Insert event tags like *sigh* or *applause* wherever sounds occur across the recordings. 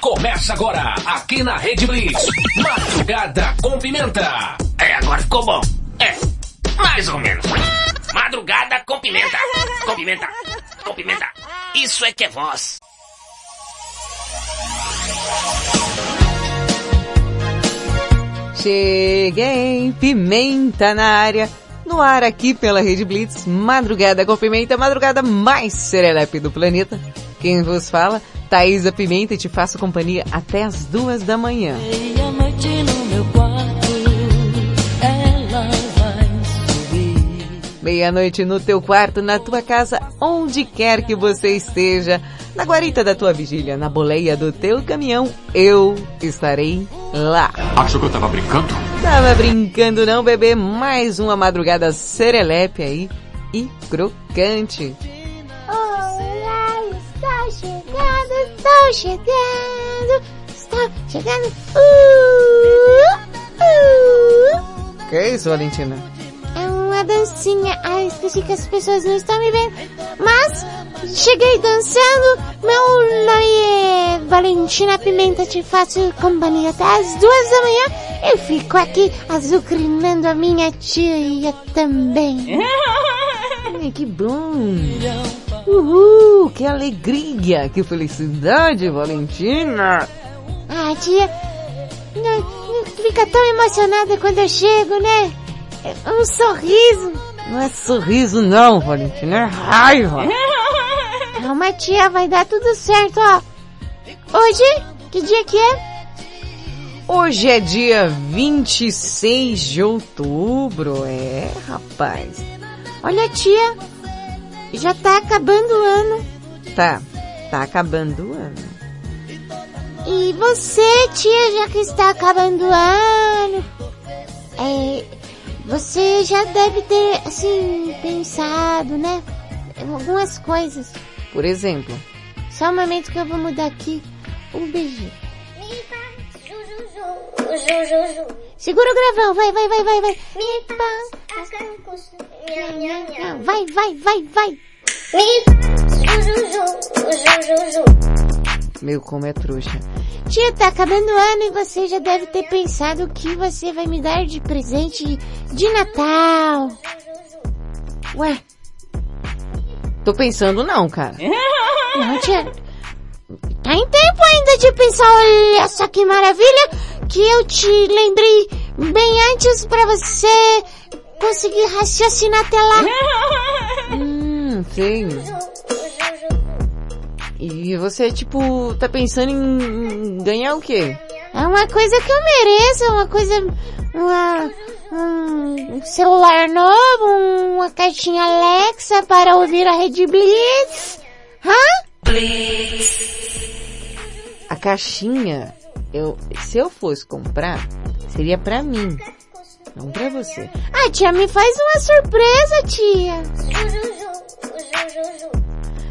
Começa agora, aqui na Rede Blitz. Madrugada com Pimenta. É, agora ficou bom. É, mais ou menos. Madrugada com pimenta. Com pimenta. Com pimenta. Isso é que é voz. Cheguei, pimenta na área. No ar aqui pela Rede Blitz, madrugada com pimenta, madrugada mais serelepe do planeta. Quem vos fala, Thaisa Pimenta e te faço companhia até as duas da manhã. Meia-noite no meu quarto, ela vai subir. Meia-noite no teu quarto, na tua casa, onde quer que você esteja, na guarita da tua vigília, na boleia do teu caminhão, eu estarei lá. Achou que eu tava brincando? Tava brincando não, bebê? Mais uma madrugada serelepe aí e crocante. Estou chegando, estou chegando, estou chegando. Uh, uh. Que isso, Valentina? É uma dancinha. Ai, esqueci que as pessoas não estão me vendo. Mas cheguei dançando. Meu nome é Valentina Pimenta. Te faço companhia até as duas da manhã. Eu fico aqui azucrinando a minha tia também. *laughs* Ai, que bom! Uhul, que alegria, que felicidade, Valentina! Ah, tia, não, não fica tão emocionada quando eu chego, né? É Um sorriso. Não é sorriso não, Valentina, é raiva! *laughs* Calma, tia, vai dar tudo certo, ó. Hoje, que dia que é? Hoje é dia 26 de outubro, é, rapaz. Olha, tia, já tá acabando o ano. Tá, tá acabando o ano. E você, tia, já que está acabando o ano, é, você já deve ter, assim, pensado, né? Algumas coisas. Por exemplo, Só um momento que eu vou mudar aqui. Um beijinho. Segura o gravão, vai, vai, vai, vai, vai. Vai, vai, vai, vai. meu como é trouxa. Tia, tá acabando o ano e você já deve ter pensado o que você vai me dar de presente de Natal. Ué, tô pensando não, cara. Não, tia. Tá em tempo ainda de pensar, olha só que maravilha, que eu te lembrei bem antes pra você conseguir raciocinar até lá. *laughs* Hum, sei. E você, tipo, tá pensando em ganhar o quê? É uma coisa que eu mereço, uma coisa, uma, um celular novo, uma caixinha Alexa para ouvir a Rede Blitz. Hã? A caixinha, eu, se eu fosse comprar, seria pra mim, não pra você. Ah, tia, me faz uma surpresa, tia.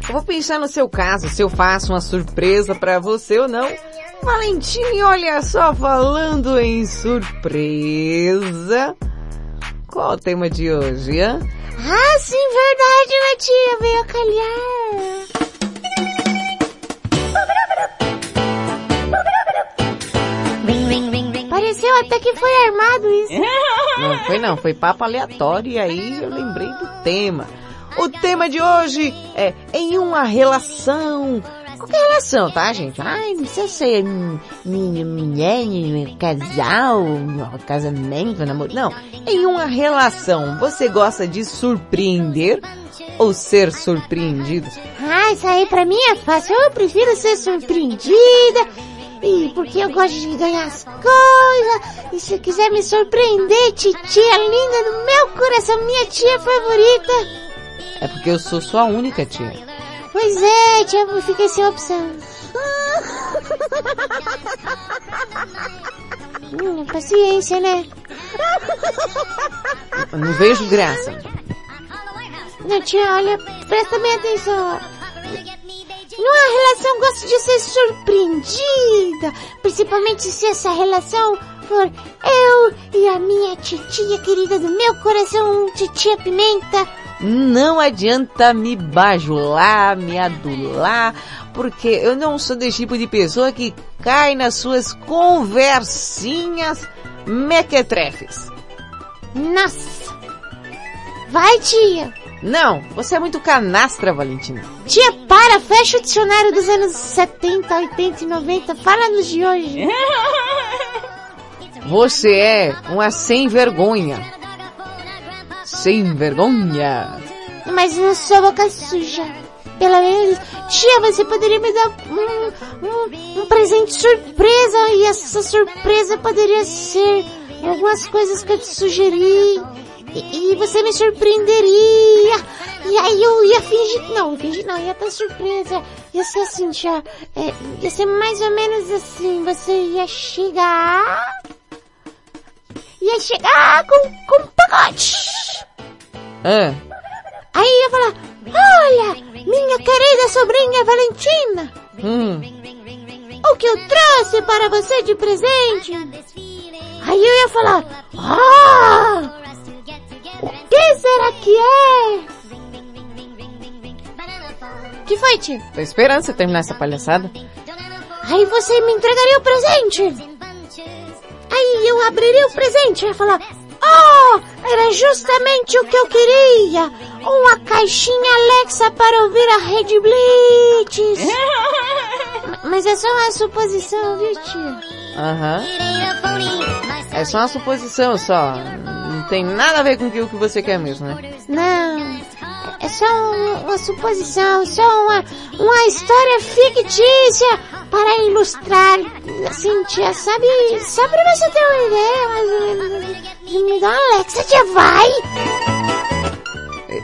Eu vou pensar no seu caso, se eu faço uma surpresa pra você ou não. Valentine, olha só, falando em surpresa. Qual o tema de hoje, hã? Ah, sim, verdade, né, tia? Veio a calhar. Pareceu até que foi armado isso. *laughs* Não foi não, foi papo aleatório e aí eu lembrei do tema. O tema de hoje é em uma relação. Qualquer relação, tá, gente? Ai, não precisa ser minha mulher, casal, casamento, namoro. Não. Em uma relação, você gosta de surpreender ou ser surpreendido? Ah, isso aí pra mim é fácil. Eu prefiro ser surpreendida. E porque eu gosto de ganhar as coisas. E se quiser me surpreender, titia linda do meu coração, minha tia favorita. É porque eu sou sua única tia. Pois é, tia, eu fiquei sem opção. Hum, paciência, né? Não vejo graça. Não, tia, olha, presta bem atenção. Numa relação gosto de ser surpreendida. Principalmente se essa relação for eu e a minha titia querida do meu coração, titia Pimenta. Não adianta me bajular, me adular, porque eu não sou desse tipo de pessoa que cai nas suas conversinhas mequetrefes. Nossa! Vai, tia! Não, você é muito canastra, Valentina. Tia, para! Fecha o dicionário dos anos 70, 80 e 90. Fala nos de hoje. *laughs* Você é uma sem vergonha. Sem vergonha. Mas não sou boca suja. Pelo menos, tia, você poderia me dar um, um, um presente surpresa e essa surpresa poderia ser algumas coisas que eu te sugeri e, e você me surpreenderia. E aí eu ia fingir, não, fingir não, ia ter surpresa. Ia ser assim, tia, é, ia ser mais ou menos assim, você ia chegar, ia chegar com, com um pacote. Ah, Aí ia falar, olha, minha querida sobrinha Valentina, hum, o que eu trouxe para você de presente. Aí eu ia falar, ah, o que será que é? que foi, tia? tô esperando você terminar essa palhaçada. Aí você me entregaria o presente. Aí eu abriria o presente e ia falar, oh, era justamente o que eu queria. Uma caixinha Alexa para ouvir a Rede Blitz. *laughs* Mas é só uma suposição, viu, tia? Aham. É só uma suposição, só. Não tem nada a ver com o que você quer mesmo, né? Não, é só um- uma suposição, só uma, uma história fictícia para ilustrar, assim, tia, sabe? Só pra você ter uma ideia, ou menos. Me dá uma Alexa, tia, vai!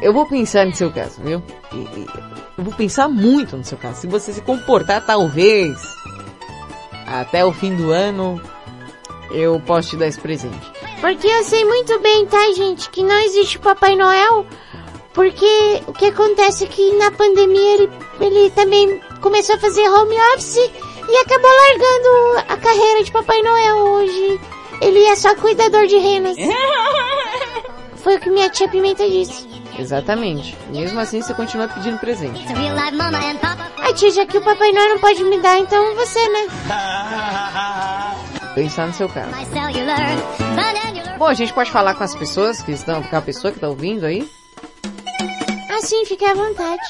Eu vou pensar no seu caso, viu? Eu vou pensar muito no seu caso. Se você se comportar, talvez, até o fim do ano, eu posso te dar esse presente. Porque eu sei muito bem, tá, gente, que não existe Papai Noel, porque o que acontece é que na pandemia ele, ele também começou a fazer home office e acabou largando a carreira de Papai Noel hoje. Ele é só cuidador de renas. *laughs* Foi o que minha tia Pimenta disse. Exatamente. Mesmo assim, você continua pedindo presente. Ai tia, já que o Papai Noel não pode me dar, então você, né? *laughs* Pensar no seu caso. Bom, a gente pode falar com as pessoas que estão, com a pessoa que está ouvindo aí. Assim, fique à vontade.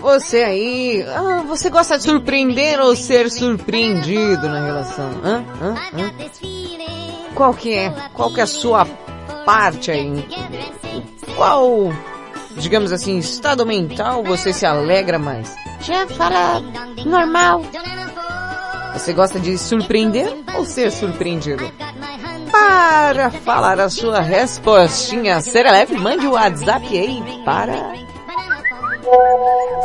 Você aí, ah, você gosta de surpreender ou ser surpreendido na relação? Hã? Hã? Hã? Qual que é? Qual que é a sua parte aí? Qual, digamos assim, estado mental você se alegra mais? Tia, fala normal. Você gosta de surpreender ou ser surpreendido? Para falar a sua respostinha serelepe, mande o WhatsApp aí para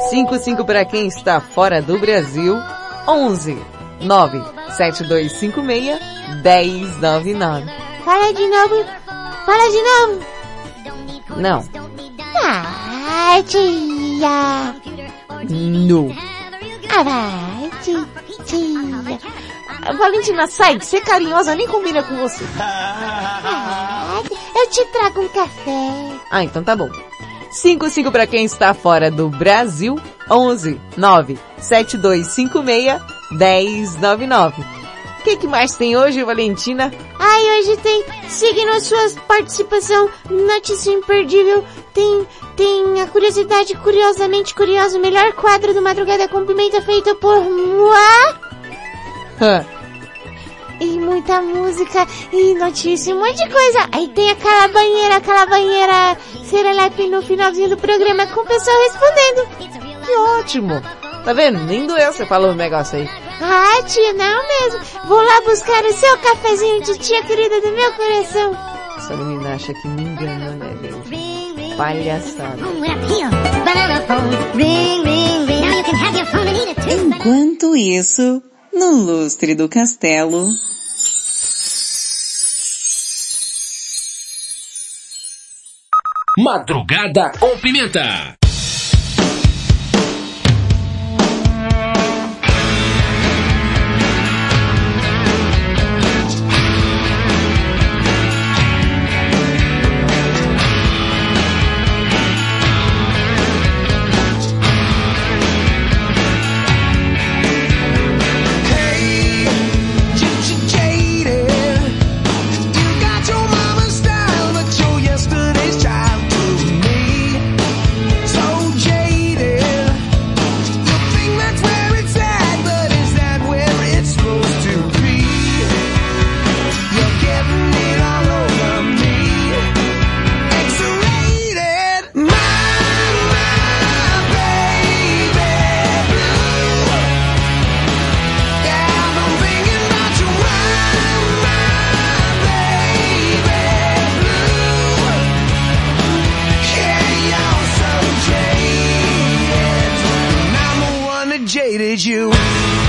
55 para quem está fora do Brasil, 11 97256 1099. Fala de novo. Fala de novo. Não, Ah, tia. no. Vai, tia. Valentina, sai, ser carinhosa nem combina com você. Ah, *laughs* eu te trago um café. Ah, então tá bom. 55 para quem está fora do Brasil, 11 9 7256 1099. O que, que mais tem hoje, Valentina? Ai, hoje tem signo sua participação, notícia imperdível, tem, tem a curiosidade curiosamente curiosa, o melhor quadro do Madrugada com Pimenta feito por Moá. E muita música, e notícia, um monte de coisa. Aí tem aquela banheira, aquela banheira serelepe no finalzinho do programa com o pessoal respondendo. que ótimo! Tá vendo? Nem doeu você falou um negócio aí. Ai, tia, não mesmo. Vou lá buscar o seu cafezinho de tia querida do meu coração. Essa menina acha que me engana, né, gente? Palhaçada. Enquanto isso, no lustre do castelo... Madrugada com Pimenta. needed you.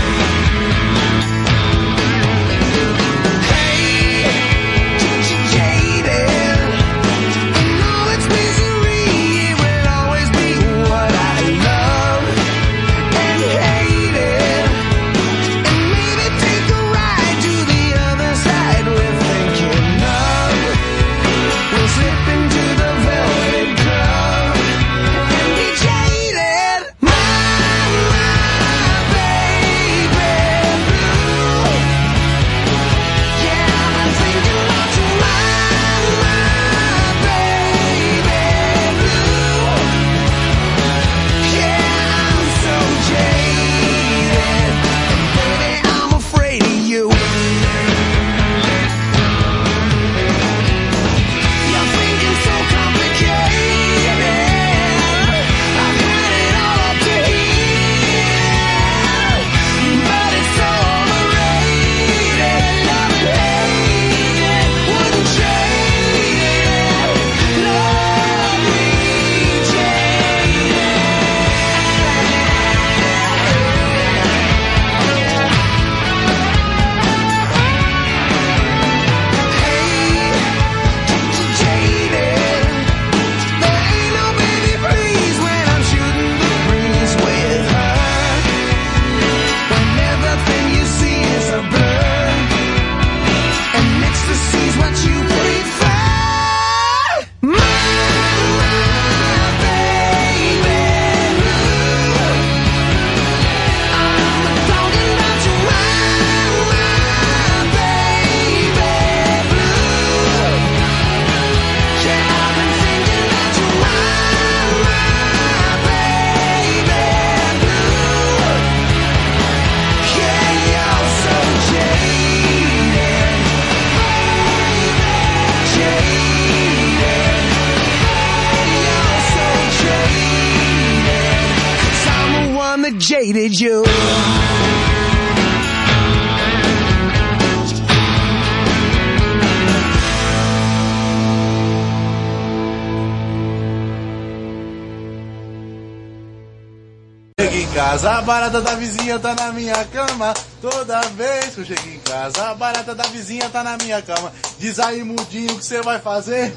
vizinha tá na minha cama. Toda vez que eu chego em casa, a barata da vizinha tá na minha cama. Diz aí, mudinho, o que você vai fazer?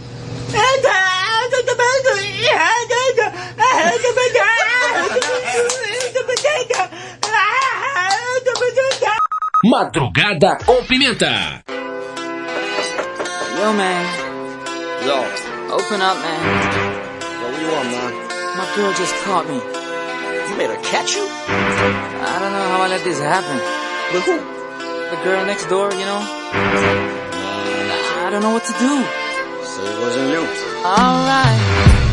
Madrugada com pimenta. Yo, man. Yo. Open up, man. Yo, what you want, man? My girl just caught me. made her catch you? I don't know how I let this happen. But who? The girl next door, you know? I don't know what to do. So it wasn't you. Alright.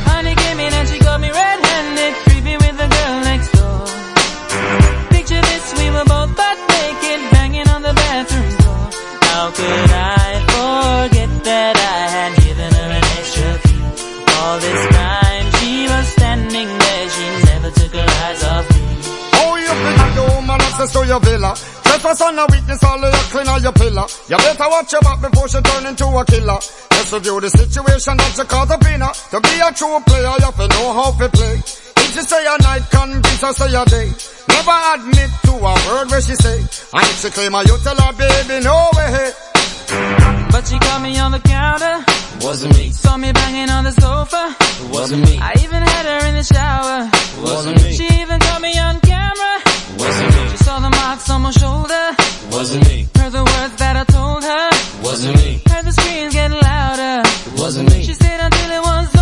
Honey came in and she got me red-handed, creepy with the girl next door. Picture this, we were both butt naked, banging on the bathroom door. How could I? access to your villa. Jefferson a witness all of your clean or your pillar. You better watch your back before she turn into a killer. Let's review the situation that you call the winner. To be a true player, you have to know how to play. If she say a night, convince her say a day. Never admit to a word where she say. And if she claim a you tell her, baby, no way. But she caught me on the counter. Wasn't me. Saw me banging on the sofa. Wasn't me. I even had her in the shower. Wasn't me. She even caught me on on my shoulder. Wasn't me. Heard the words that I told her. Wasn't me. Heard the screams getting louder. Wasn't me. She stayed until it was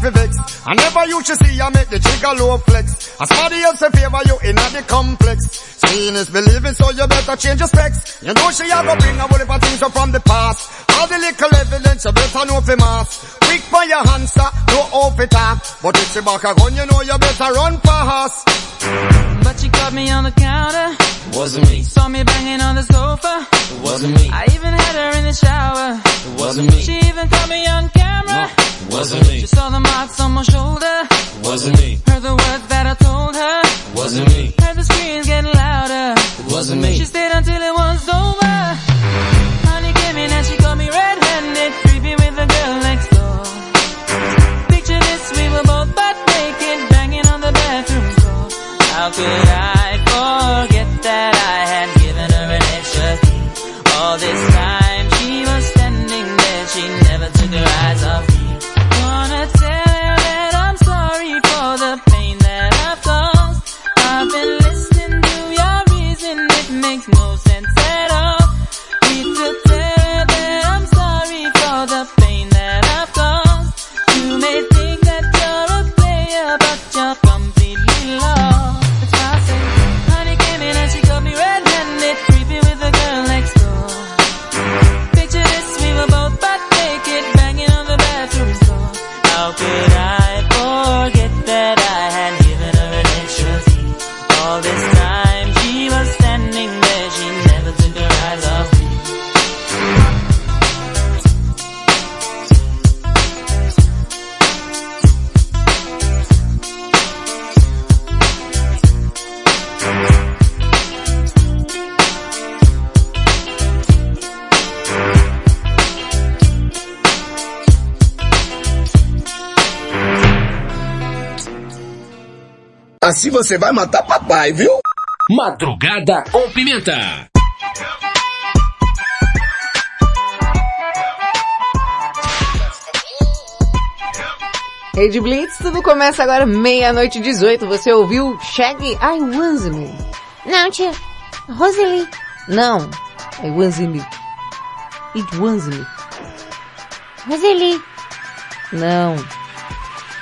for vex. I never used to see her make the trigger low flex. As somebody else in favor you in the complex. Seeing is believing, so you better change your specs. You know she a go bring a heap of things up from the past. All the little evidence you better know for mass. Quick for your answer, no off it talk. But if she back a gun, you know you better run fast. But she caught me on the counter. Wasn't me. Saw me banging on the sofa. Wasn't me. I even had her in the shower. Wasn't me. She even caught me on camera. Wasn't me. She saw the marks on my shoulder. Wasn't me. Heard the words that I told her. Wasn't me. Heard the screams getting louder. Wasn't me. She stayed until it was over. Assim você vai matar papai, viu? Madrugada com Pimenta. Rede Blitz, tudo começa agora meia-noite e 18. Você ouviu Shaggy I Was Me? Não, tia. Roseli. Não, I Was Me. It Was Me. Roseli. Não,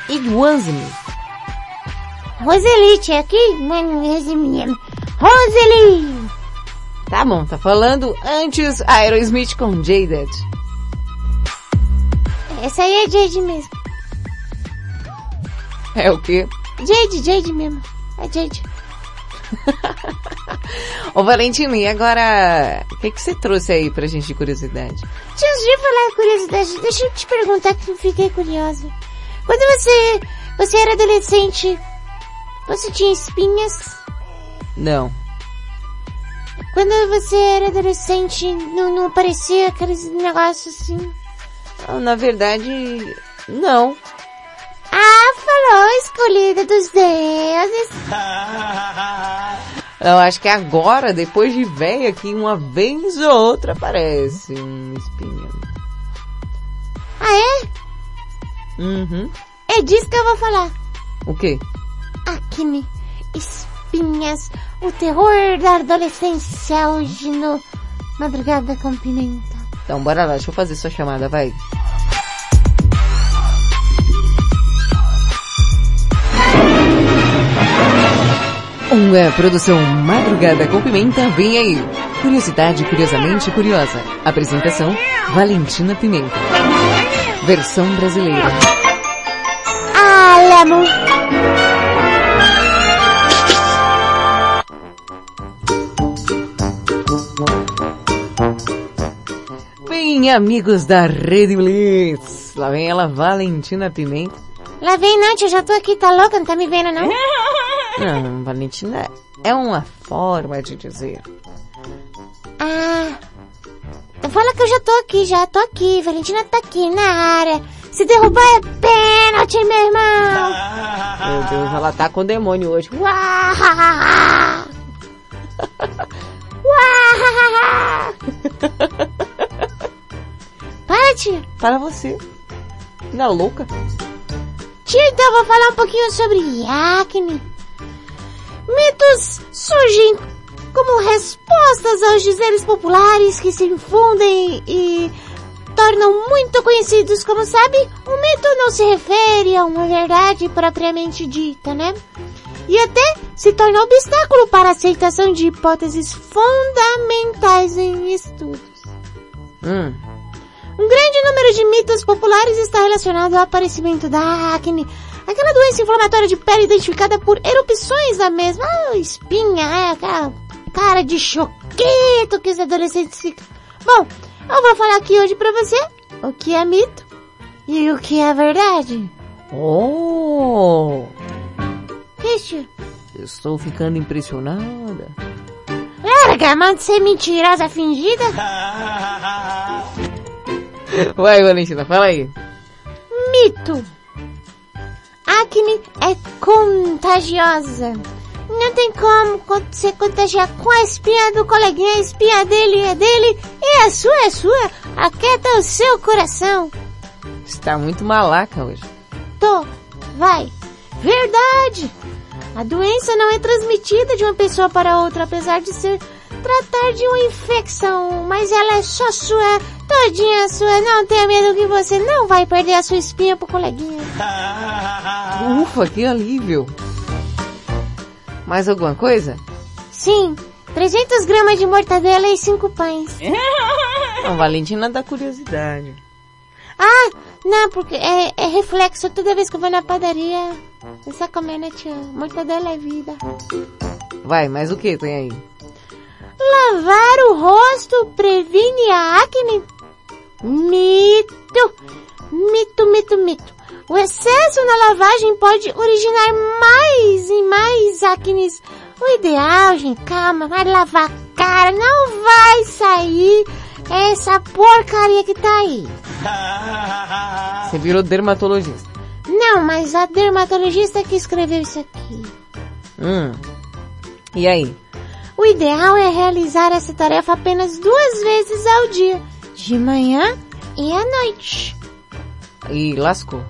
It Was Me. Roseli, tia. Aqui. Roseli. Tá bom, tá falando antes Aerosmith com Jaded. Essa aí é Jade mesmo. É o quê? Jade, Jade mesmo. É Jade. *laughs* Ô Valentino, e agora, o que, que você trouxe aí pra gente de curiosidade? Antes de falar curiosidade, deixa eu te perguntar que eu fiquei curiosa. Quando você, você era adolescente, você tinha espinhas? Não. Quando você era adolescente, não, não aparecia aqueles negócios assim? Ah, Na verdade, não. Ah, falou, escolhida dos deuses. *laughs* Eu acho que agora, depois de velha, que uma vez ou outra aparece um espinho. Ah, é? Uhum. É disso que eu vou falar. O quê? Acne, espinhas, o terror da adolescência hoje no Madrugada com Pimenta. Então bora lá, deixa eu fazer sua chamada, vai. Uma produção Madrugada com Pimenta vem aí. Curiosidade curiosamente curiosa. Apresentação Valentina Pimenta. Versão brasileira. Alamo. Sim, amigos da Rede Blitz. Lá vem ela, Valentina Pimenta. Lá vem não, tia, já tô aqui, tá louca, não tá me vendo não? *laughs* Não, Valentina é uma forma de dizer. Ah, fala que eu já tô aqui, já tô aqui, Valentina tá aqui na área. Se derrubar é pênalti, meu irmão. *laughs* Meu Deus, ela tá com demônio hoje. Uá! *laughs* Uá! Para, tia. Para você. É louca? Tia, então vou falar um pouquinho sobre acne. Mitos surgem como respostas aos dizeres populares que se infundem e tornam muito conhecidos, como sabe, o mito não se refere a uma verdade propriamente dita, né? E até se torna obstáculo para a aceitação de hipóteses fundamentais em estudos. Hum. Um grande número de mitos populares está relacionado ao aparecimento da acne, aquela doença inflamatória de pele identificada por erupções da mesma ah, espinha, é, aquela cara de choquito que os adolescentes ficam. Bom, eu vou falar aqui hoje pra você o que é mito e o que é verdade. Oh! Christian, Estou ficando impressionada. larga a mão de ser mentirosa fingida. *laughs* Vai, Valentina, fala aí. Mito. Acne é contagiosa. Não tem como co- você contagiar com a espinha do coleguinha, a espinha dele é dele e a sua é sua. Aquieta o seu coração. Está muito malaca hoje. Tô, vai. Verdade. A doença não é transmitida de uma pessoa para outra, apesar de ser tratar de uma infecção, mas ela é só sua, todinha sua. Não tenha medo que você não vai perder a sua espinha pro coleguinha. *laughs* Ufa, que alívio. Mais alguma coisa? Sim, 300 gramas de mortadela e 5 pães. *laughs* A Valentina dá curiosidade. Ah, não, porque é, é reflexo toda vez que eu vou na padaria. Você sabe como é, né, tia? Mortadela é vida. Vai, mais o que tem aí? Lavar o rosto previne a acne? Mito! Mito, mito, mito. O excesso na lavagem pode originar mais e mais acnes. O ideal, gente, calma, vai lavar a cara, não vai sair essa porcaria que tá aí. Você virou dermatologista. Não, mas a dermatologista que escreveu isso aqui. Hum. E aí? O ideal é realizar essa tarefa apenas duas vezes ao dia, de manhã e à noite. E lascou.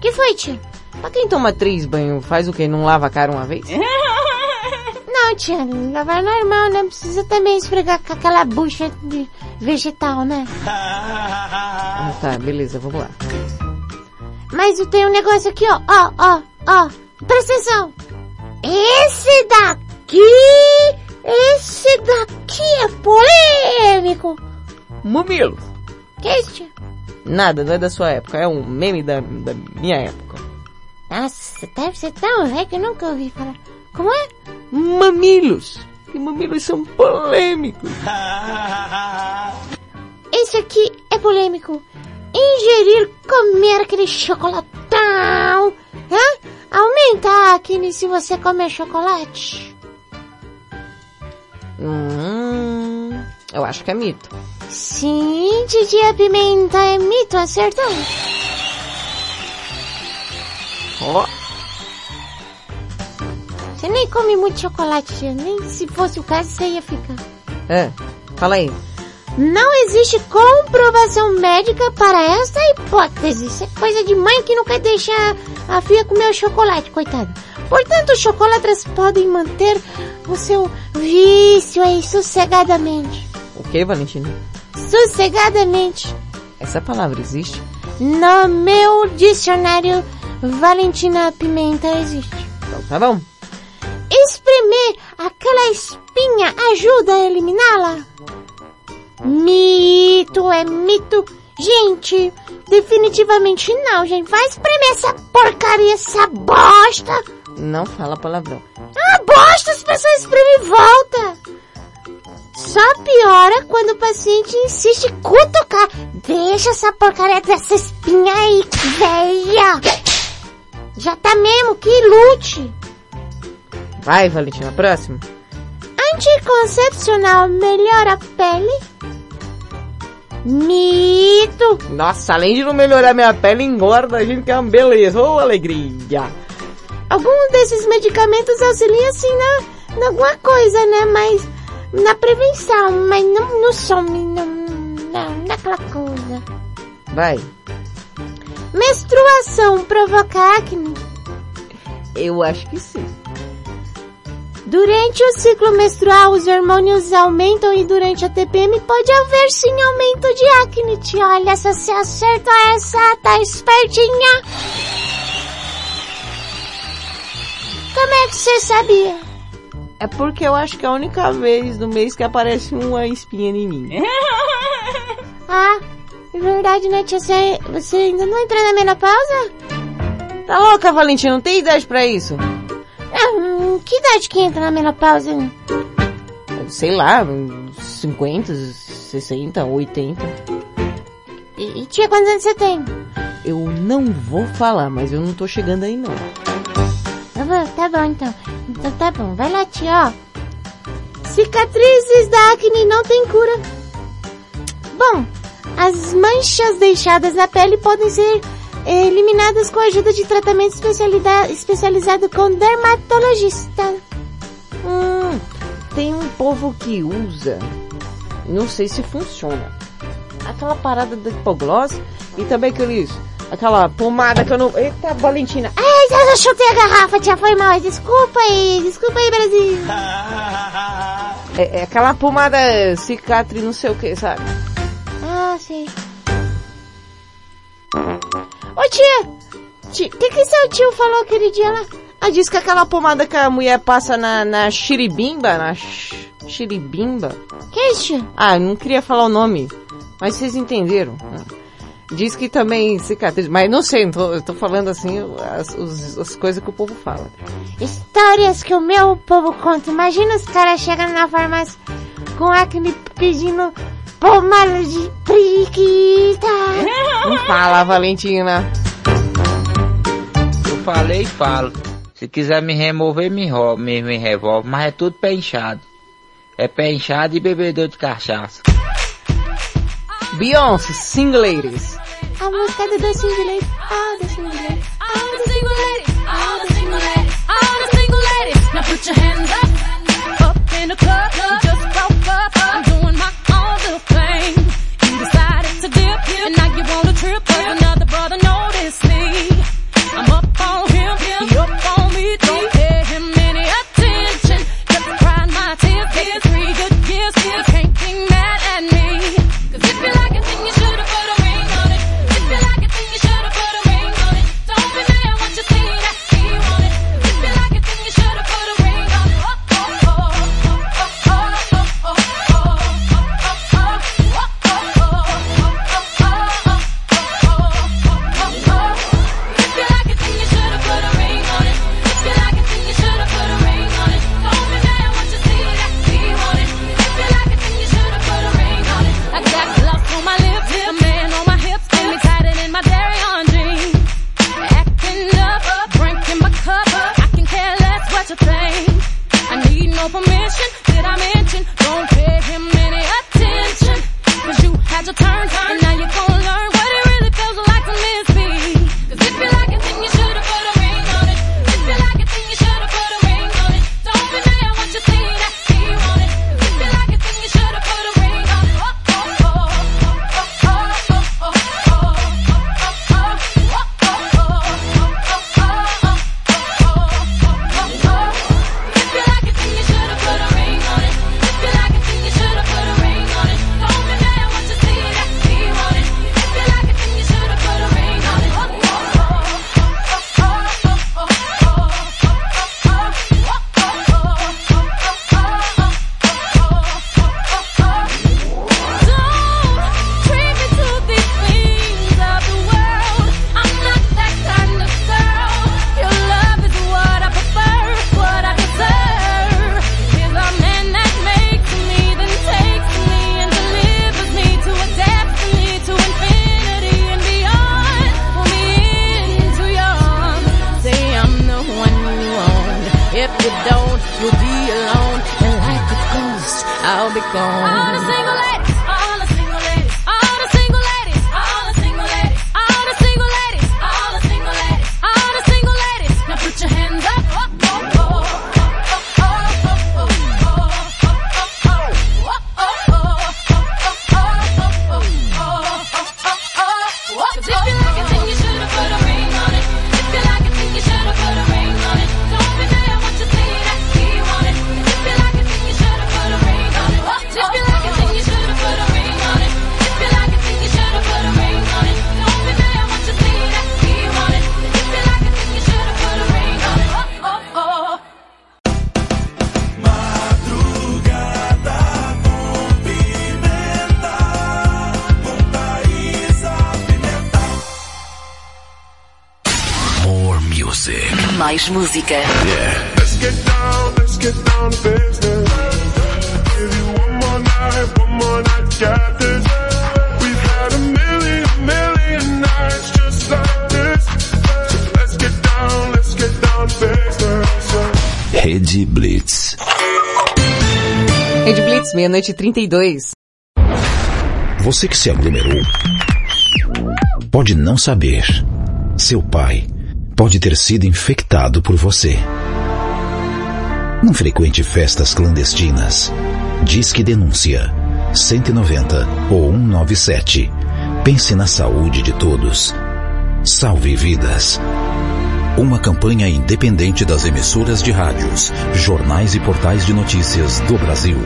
Que foi, tia? Pra quem toma três banhos, faz o quê? Não lava a cara uma vez? *laughs* Não, tia, lavar normal, não precisa também esfregar com aquela bucha de vegetal, né? *laughs* Ah, tá, beleza, vamos lá. Mas eu tenho um negócio aqui, ó, ó, ó, ó. Presta atenção. Esse daqui, esse daqui é polêmico. Mamilo. Que é isso, tia? Nada, não é da sua época, é um meme da, da minha época. Nossa, deve ser tão velho que eu nunca ouvi falar. Como é? Mamilos. E mamilos são polêmicos. *laughs* Esse aqui é polêmico. Ingerir, comer aquele chocolatão. Hã? Aumenta a acne se você comer chocolate. Hum, eu acho que é mito. Sim, titia Pimenta é mito, acertou. Ó, Você nem come muito chocolate, tia. Nem se fosse o caso, você ia ficar. é, fala aí. Não existe comprovação médica para esta hipótese. Isso é coisa de mãe que não quer deixar a filha comer o chocolate, coitada. Portanto, os chocolatras podem manter o seu vício aí sossegadamente. O que, Valentina? Sossegadamente. Essa palavra existe? No meu dicionário, Valentina Pimenta existe. Então tá bom. Espremer aquela espinha ajuda a eliminá-la? Mito, é mito. Gente, definitivamente não, gente. Vai espremer essa porcaria, essa bosta. Não fala palavrão. Ah, bosta, as pessoas espremem e volta. Só piora quando o paciente insiste em cutucar. Deixa essa porcaria dessa espinha aí, velha. Já tá mesmo, que lute. Vai, Valentina, próximo. Anticoncepcional melhora a pele? Mito. Nossa, além de não melhorar minha pele, engorda a gente que é uma beleza. Ô, alegria. Alguns desses medicamentos auxiliam assim na, na alguma coisa, né? Mas na prevenção, mas não no some, não, não naquela coisa. Vai. Menstruação provoca acne? Eu acho que sim. Durante o ciclo menstrual, os hormônios aumentam e durante a TPM pode haver sim aumento de acne. Olha, se você acerta essa, tá espertinha. Como é que você sabia? É porque eu acho que é a única vez no mês que aparece uma espinha em mim. *laughs* Ah, é verdade, né, tia? Você, você ainda não entrou na menopausa? Tá louca, Valentina? Não tem idade pra isso. Que idade que entra na menopausa? Sei lá, uns 50, 60, 80. E, e tia, quantos anos você tem? Eu não vou falar, mas eu não tô chegando aí não. Tá bom, tá bom então. Então tá bom, vai lá, tia, ó. Cicatrizes da acne não tem cura. Bom, as manchas deixadas na pele podem ser eliminadas com a ajuda de tratamento especializado com dermatologista. Hum, tem um povo que usa, não sei se funciona, aquela parada do hipogloss e também aqueles, aquela pomada que eu não... Eita, Valentina. Ai, eu chutei a garrafa, tia, foi mal. Desculpa aí, desculpa aí, Brasil. É, é aquela pomada cicatriz não sei o que, sabe? Ah, sei. Ô tia, o que que seu tio falou aquele dia lá? Ah, diz que aquela pomada que a mulher passa na, na xiribimba, na xiribimba. Que isso, tia? Ah, não queria falar o nome, mas vocês entenderam. Diz que também cicatriz, mas não sei, tô, eu tô falando assim as, os- as coisas que o povo fala. Histórias que o meu povo conta. Imagina os caras chegando na farmácia com acne pedindo pomada de priquita. Não fala, Valentina. Eu falei e falo. Se quiser me remover, me, me, me revolve, mas é tudo pé inchado. É pé inchado e bebedor de cachaça. Beyoncé, Sing Ladies. A música do. Ah, the single ladies, all the single ladies, all the single ladies. Now put your hands up, up in the club. You just broke up. I'm doing my own little thing. You decided to dip, and now you want to trip. Cause another brother Mais música. Yeah. Let's get down, let's get down to business. Give you one more night, one more night, got this. We've had a million, million nights just like this. So let's get down, let's get down to business. Rede Blitz. Rede Blitz, meia-noite e 32. Você que se aglomerou pode não saber. Seu pai pode ter sido infectado por você. Não frequente festas clandestinas. Diz que denúncia 190 ou 197. Pense na saúde de todos. Salve vidas. Uma campanha independente das emissoras de rádios, jornais e portais de notícias do Brasil.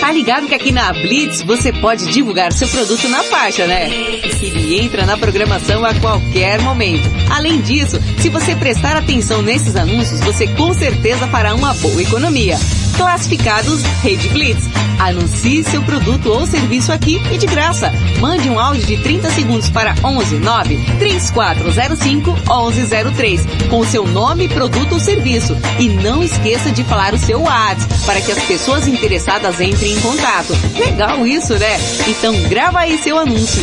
Tá ligado que aqui na Blitz você pode divulgar seu produto na faixa, né? Ele entra na programação a qualquer momento. Além disso, se você prestar atenção nesses anúncios, você com certeza fará uma boa economia. Classificados Rede Blitz. Anuncie seu produto ou serviço aqui e de graça. Mande um áudio de 30 segundos para 11 9 3405 1103 com seu nome, produto ou serviço. E não esqueça de falar o seu WhatsApp para que as pessoas interessadas entrem em contato. Legal isso, né? Então grava aí seu anúncio.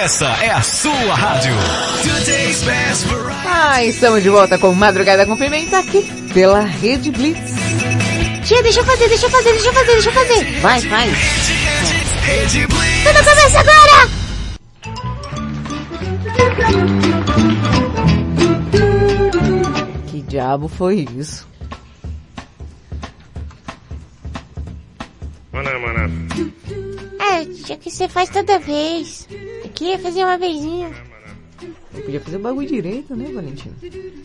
Essa é a sua rádio. Today's best Ah, estamos de volta com Madrugada com Pimenta aqui pela Rede Blitz. Tia, deixa eu fazer, deixa eu fazer, deixa eu fazer, deixa eu fazer. Vai, Blitz. Tudo começa agora! Que diabo foi isso? Maná, maná. É, tia, que você faz toda vez. Queria fazer uma vezinha. Eu podia fazer o bagulho direito, né, Valentina?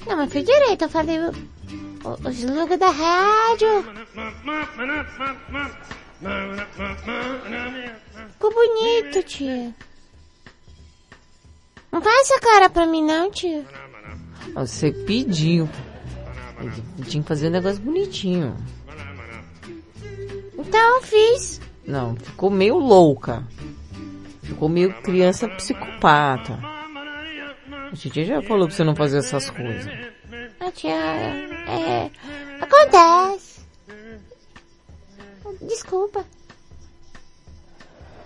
Não, mas foi direito, eu falei o, o, os logos da rádio. Ficou bonito, tia. Não faz essa cara pra mim não, tia. Você pediu. Eu tinha que fazer um negócio bonitinho. Então eu fiz. Não, ficou meio louca. Ficou meio criança psicopata. A titia já falou pra você não fazer essas coisas. Ah, tia, é... Acontece. Desculpa.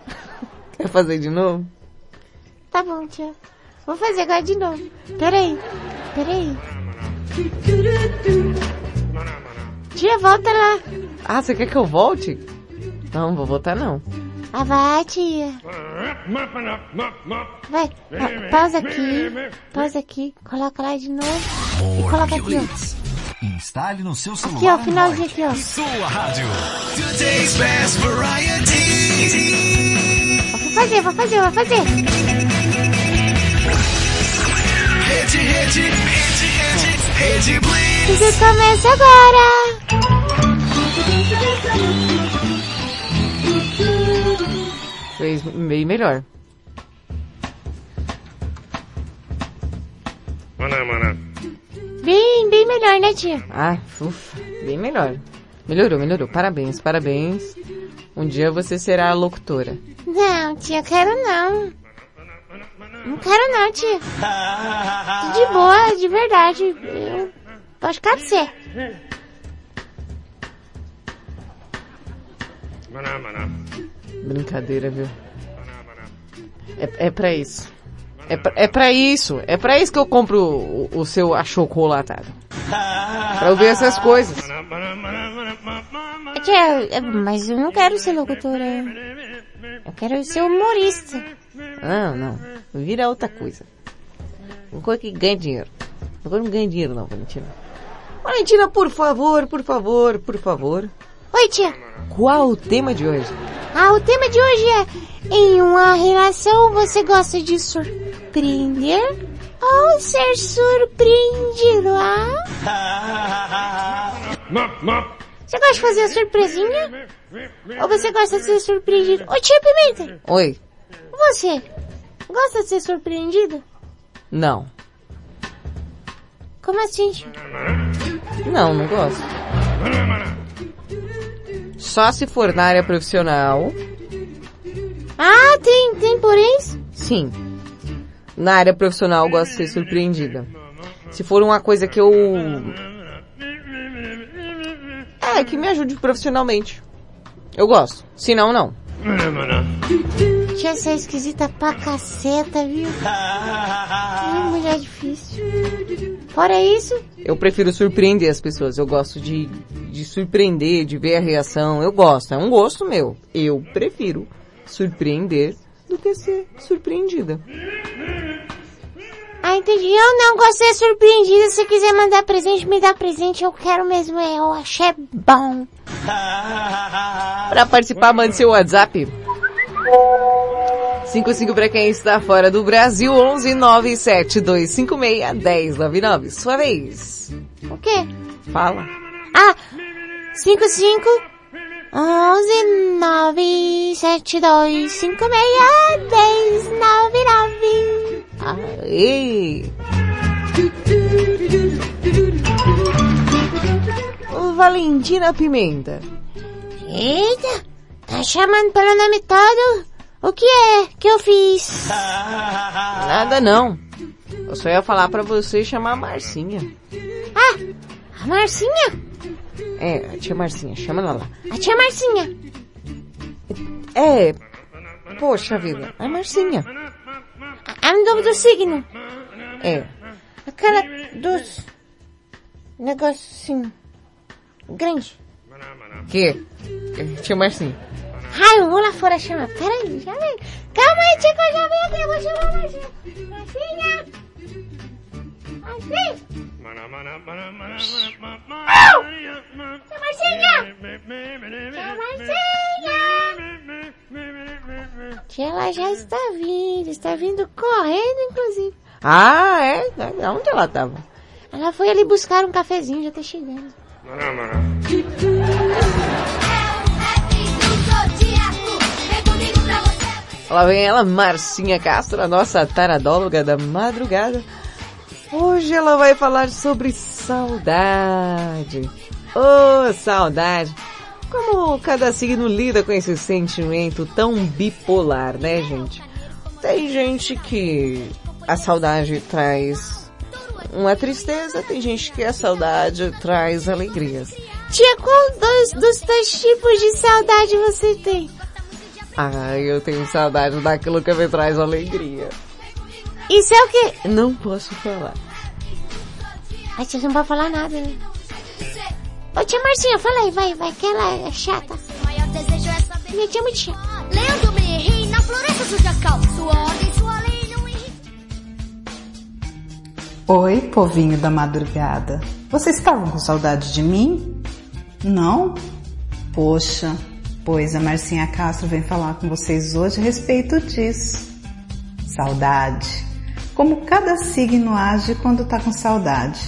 *laughs* Quer fazer de novo? Tá bom, tia. Vou fazer agora de novo. Peraí. Peraí. Tia, volta lá. Ah, você quer que eu volte? Não, vou voltar não. Ah, vai, tia. Vai, pa- pausa aqui. Pausa aqui. Coloca lá de novo. E coloca aqui, ó. Instale no seu Aqui, ó, finalzinho aqui, ó. Sua rádio. Today's best variety. Vou fazer, vou fazer, vou fazer. Rede, rede, rede, rede, rede Blitz. Tudo começa agora. Fez bem melhor. Maná, maná. melhor, né, tia? Ah, ufa, bem melhor. Melhorou, melhorou. Parabéns, parabéns. Um dia você será a locutora. Não, tia, quero não. Não quero não, tia. De boa, de verdade. Eu posso ficar de ser. Brincadeira, viu? É, é pra isso. É pra, é pra isso. É pra isso que eu compro o, o seu achocolatado. Pra eu ver essas coisas. Tia, é, mas eu não quero ser locutora. Eu quero ser humorista. Não, não. Vira outra coisa. Uma coisa que ganha dinheiro. Agora não ganha dinheiro não, Valentina. Valentina, por favor, por favor, por favor. Oi, tia. Qual o tema de hoje? Ah, o tema de hoje é Em uma relação você gosta de surpreender ou ser surpreendido, ah? *laughs* Você gosta de fazer a surpresinha? Ou você gosta de ser surpreendido? Ô tia Pimenta, Oi. você gosta de ser surpreendido? Não. Como assim, tia? Não, não gosto. Só se for na área profissional. Ah, tem, tem poréns? Sim. Na área profissional eu gosto de ser surpreendida. Se for uma coisa que eu... É, que me ajude profissionalmente. Eu gosto. Se não, não. Tia, você é esquisita pra caceta, viu? *laughs* É mulher difícil. Fora isso, Eu prefiro surpreender as pessoas. Eu gosto de, de surpreender, de ver a reação. Eu gosto. É um gosto meu. Eu prefiro surpreender do que ser surpreendida. Ah, entendi. Eu não gosto de ser surpreendida. Se quiser mandar presente, me dá presente. Eu quero mesmo. é, Eu achei bom. Para participar, mande seu WhatsApp. 55 para quem está fora do Brasil, 11 97256 1099. Sua vez. O quê? Fala. Ah, 55 11 9 7 2 5 6 10 9 9. Aê! Valentina Pimenta. Eita, tá chamando pelo nome todo? O que é que eu fiz? *laughs* Nada não. Eu só ia falar pra você chamar a Marcinha. Ah, a Marcinha? É, a tia Marcinha, chama ela lá. A tia Marcinha. É, poxa vida, a Marcinha. A, a nome do signo. É, Aquela dos... Negocinho. Grande. que? Tia Marcinha. Ai, eu vou lá fora chamar. Peraí, já vem. Calma aí, tia, que eu já venho aqui. Eu vou chamar a Marcinha. Marcinha! Marcinha! Au! Tia Marcinha! Tia Marcinha! Tia, ela já está vindo. Está vindo correndo, inclusive. Ah, é? Onde ela tava? Ela foi ali buscar um cafezinho, já tá chegando. Lá vem ela, Marcinha Castro, a nossa taradóloga da madrugada. Hoje ela vai falar sobre saudade. Oh, saudade. Como cada signo lida com esse sentimento tão bipolar, né, gente? Tem gente que a saudade traz uma tristeza, tem gente que a saudade traz alegrias. Tia, qual dos, dos dois tipos de saudade você tem? Ai, eu tenho saudade daquilo que me traz alegria. Isso é o quê? Não posso falar. A tia não vai falar nada, né? Ô tia Marcinha, fala aí, vai, vai, que ela é chata. Minha tia é muito chata. Lendo na floresta suja cal. Sua ordem, sua lei não. Oi, povinho da madrugada. Vocês estavam com saudade de mim? Não? Poxa, pois a Marcinha Castro vem falar com vocês hoje a respeito disso. Saudade. Como cada signo age quando tá com saudade.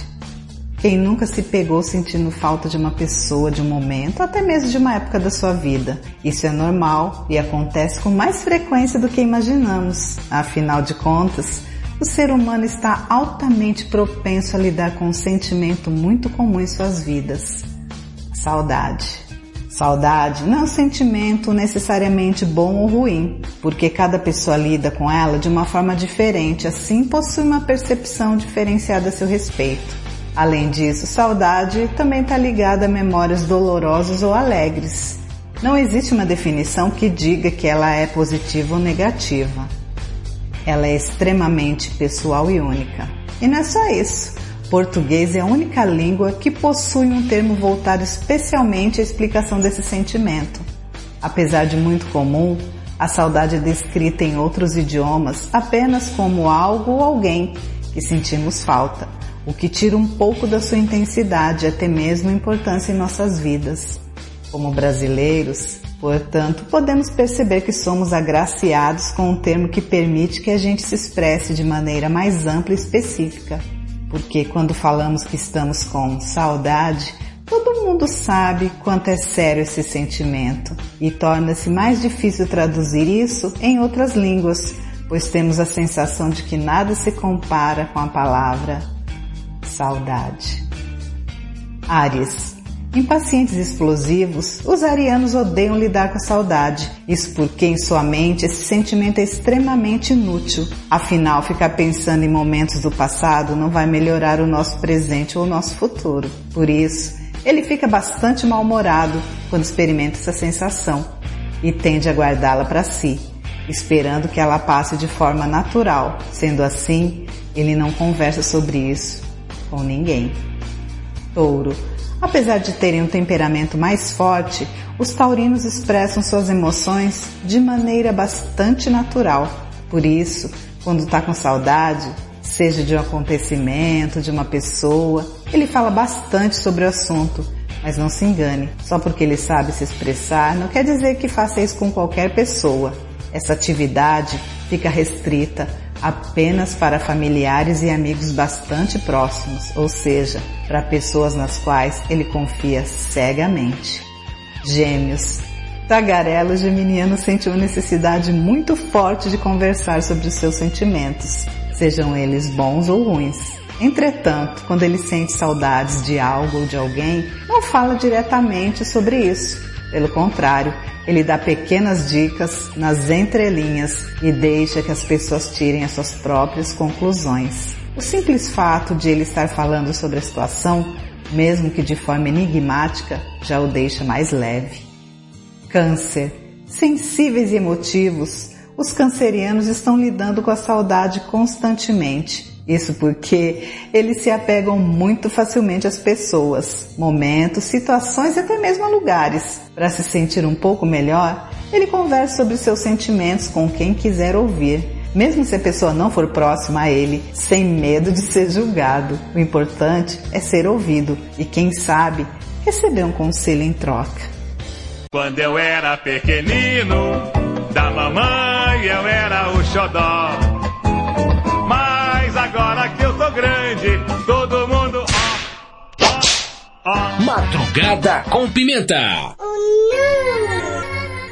Quem nunca se pegou sentindo falta de uma pessoa, de um momento, até mesmo de uma época da sua vida? Isso é normal e acontece com mais frequência do que imaginamos. Afinal de contas, o ser humano está altamente propenso a lidar com um sentimento muito comum em suas vidas: saudade. Saudade não é um sentimento necessariamente bom ou ruim, porque cada pessoa lida com ela de uma forma diferente, assim possui uma percepção diferenciada a seu respeito. Além disso, saudade também está ligada a memórias dolorosas ou alegres. Não existe uma definição que diga que ela é positiva ou negativa. Ela é extremamente pessoal e única. E não é só isso. Português é a única língua que possui um termo voltado especialmente à explicação desse sentimento. Apesar de muito comum, a saudade é descrita em outros idiomas apenas como algo ou alguém que sentimos falta, o que tira um pouco da sua intensidade e até mesmo importância em nossas vidas. Como brasileiros, portanto, podemos perceber que somos agraciados com um termo que permite que a gente se expresse de maneira mais ampla e específica. Porque quando falamos que estamos com saudade, todo mundo sabe quanto é sério esse sentimento e torna-se mais difícil traduzir isso em outras línguas, pois temos a sensação de que nada se compara com a palavra saudade. Ares. Em pacientes explosivos, os arianos odeiam lidar com a saudade. Isso porque em sua mente esse sentimento é extremamente inútil. Afinal, ficar pensando em momentos do passado não vai melhorar o nosso presente ou o nosso futuro. Por isso, ele fica bastante mal-humorado quando experimenta essa sensação e tende a guardá-la para si, esperando que ela passe de forma natural. Sendo assim, ele não conversa sobre isso com ninguém. Touro. Apesar de terem um temperamento mais forte, os taurinos expressam suas emoções de maneira bastante natural. Por isso, quando está com saudade, seja de um acontecimento, de uma pessoa, ele fala bastante sobre o assunto. Mas não se engane, só porque ele sabe se expressar não quer dizer que faça isso com qualquer pessoa. Essa atividade fica restrita apenas para familiares e amigos bastante próximos, ou seja, para pessoas nas quais ele confia cegamente. Gêmeos. Tagarelo geminiano sente uma necessidade muito forte de conversar sobre os seus sentimentos, sejam eles bons ou ruins. Entretanto, quando ele sente saudades de algo ou de alguém, não fala diretamente sobre isso. Pelo contrário, ele dá pequenas dicas nas entrelinhas e deixa que as pessoas tirem as suas próprias conclusões. O simples fato de ele estar falando sobre a situação, mesmo que de forma enigmática, já o deixa mais leve. Câncer. Sensíveis e emotivos, os cancerianos estão lidando com a saudade constantemente. Isso porque eles se apegam muito facilmente às pessoas, momentos, situações e até mesmo a lugares. Para se sentir um pouco melhor, ele conversa sobre seus sentimentos com quem quiser ouvir, mesmo se a pessoa não for próxima a ele, sem medo de ser julgado. O importante é ser ouvido e, quem sabe, receber um conselho em troca. Quando eu era pequenino, da mamãe eu era o xodó. Grande, todo mundo ó, ó, ó. Madrugada com pimenta.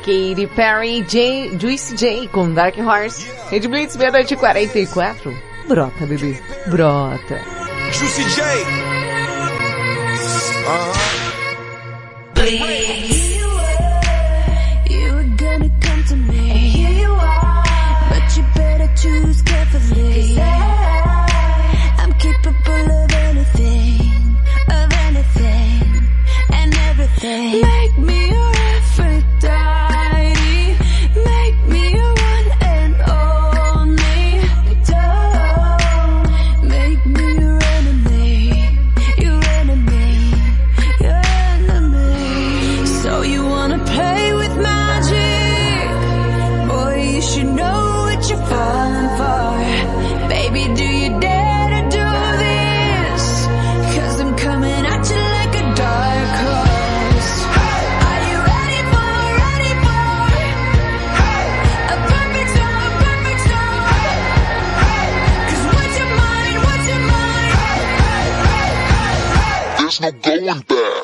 Katy Perry, J, Juice J com Dark Horse. Red Blitz, meia-noite e 44. Brota, bebê. Brota. Juicy J. You were gonna come to me. Anything, of anything, and everything. No going back.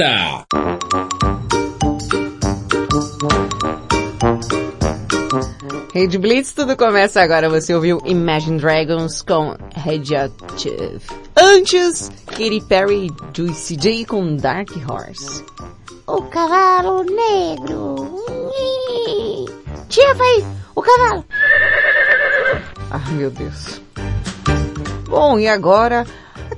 vinheta! Rede Blitz, tudo começa agora. Você ouviu Imagine Dragons com Radioactive. Antes, Katy Perry e Juicy J com Dark Horse. O cavalo negro. Tia, vai! O cavalo! Ah, meu Deus. Bom, e agora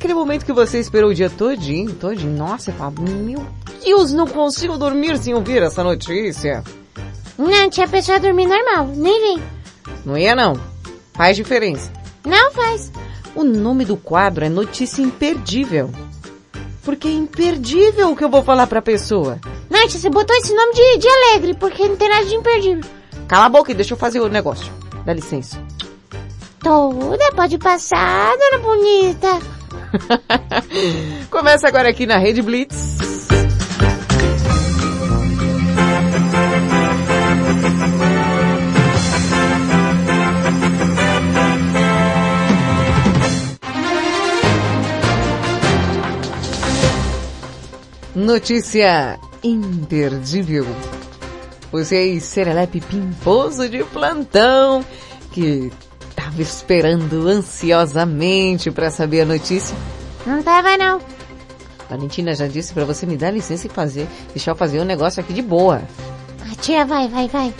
aquele momento que você esperou o dia todinho, todinho. Nossa, você fala, meu Deus, não consigo dormir sem ouvir essa notícia. Não, tinha pessoa dormir normal, nem vem. Não ia não. Faz diferença. Não faz. O nome do quadro é Notícia Imperdível. Porque é imperdível o que eu vou falar pra pessoa. Nath, você botou esse nome de, de alegre, porque não tem nada de imperdível. Cala a boca e deixa eu fazer o negócio. Dá licença. Toda, pode passar, dona bonita. *laughs* Começa agora aqui na Rede Blitz. Notícia imperdível. Você serelepe pimposo de plantão que estava esperando ansiosamente para saber a notícia. Não tava não. Valentina já disse para você me dar licença e fazer, deixar eu fazer um negócio aqui de boa. Ah, tia, vai, vai, vai.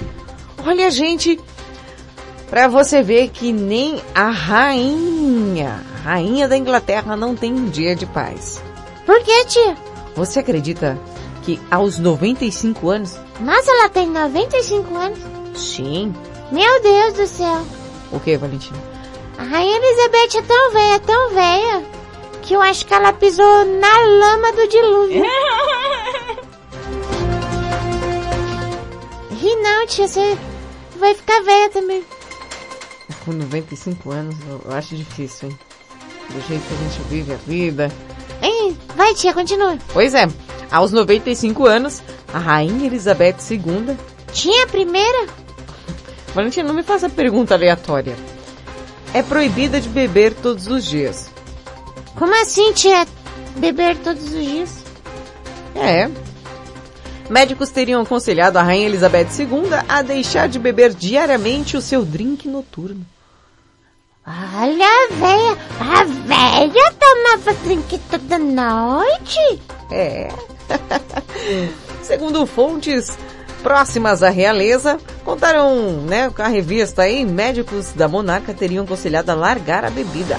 Olha, gente, para você ver que nem a rainha, a rainha da Inglaterra não tem um dia de paz. Por que, tia? Você acredita que aos 95 anos? Nossa, ela tem 95 anos? Sim. Meu Deus do céu. O que, Valentina? A Rainha Elizabeth é tão velha, tão velha, que eu acho que ela pisou na lama do dilúvio. *laughs* Ri não, tia, você vai ficar velha também. Com 95 anos, eu acho difícil, hein? Do jeito que a gente vive a vida. Hein? Vai, tia, continua. Pois é, aos 95 anos, a Rainha Elizabeth II... Tinha a primeira? Valentina, não me faça pergunta aleatória. É proibida de beber todos os dias. Como assim, tia? Beber todos os dias? É. Médicos teriam aconselhado a Rainha Elizabeth II a deixar de beber diariamente o seu drink noturno. Olha a véia, a véia tomava drink toda noite? É. *laughs* Segundo fontes próximas à realeza, contaram, né, com a revista aí, médicos da monarca teriam aconselhado a largar a bebida.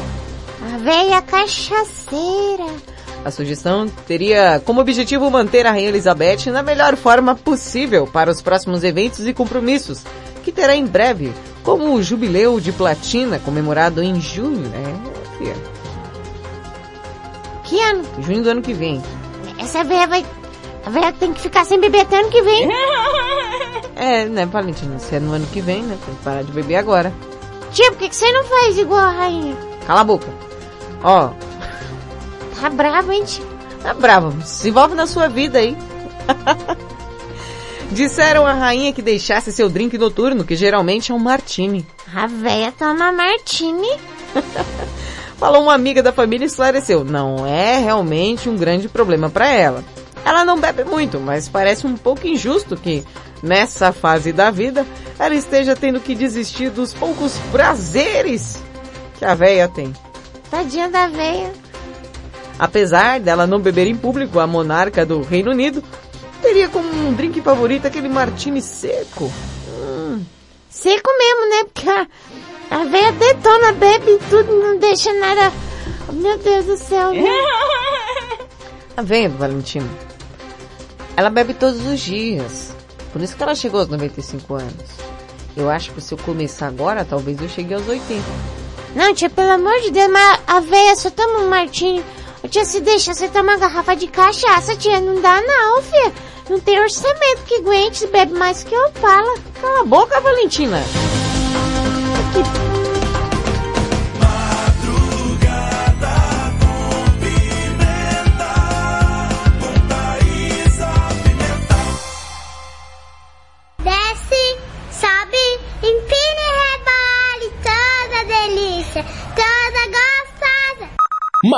A véia cachaceira. A sugestão teria como objetivo manter a Rainha Elizabeth na melhor forma possível para os próximos eventos e compromissos, que terá em breve, como o Jubileu de Platina, comemorado em junho, né, filha? Que ano? Junho do ano que vem. Essa véia vai... A véia tem que ficar sem beber até ano que vem. *laughs* É, né, Valentina? Se é no ano que vem, né? Tem que parar de beber agora. Tia, por que, que você não faz igual a rainha? Cala a boca. Ó, Tá bravo, hein, tia? tá brava. Se envolve na sua vida aí. *laughs* Disseram a rainha que deixasse seu drink noturno, que geralmente é um martini. A véia toma martini. *laughs* Falou uma amiga da família e esclareceu. Não é realmente um grande problema para ela. Ela não bebe muito, mas parece um pouco injusto que, nessa fase da vida, ela esteja tendo que desistir dos poucos prazeres que a véia tem. Tadinha da véia. Apesar dela não beber em público, a monarca do Reino Unido teria como um drink favorito aquele martini seco. Hum. Seco mesmo, né? Porque a, a véia detona, bebe tudo, não deixa nada... Meu Deus do céu, né? *laughs* Tá vendo, Valentina? Ela bebe todos os dias. Por isso que ela chegou aos 95 anos. Eu acho que se eu começar agora, talvez eu chegue aos 80. Não, tia, pelo amor de Deus, mas a véia só toma um martini. Ô, Tia, se deixa você tomar uma garrafa de cachaça, tia, não dá não, filha. Não tem orçamento que aguente, bebe mais que eu falo. Cala a boca, Valentina. Desce,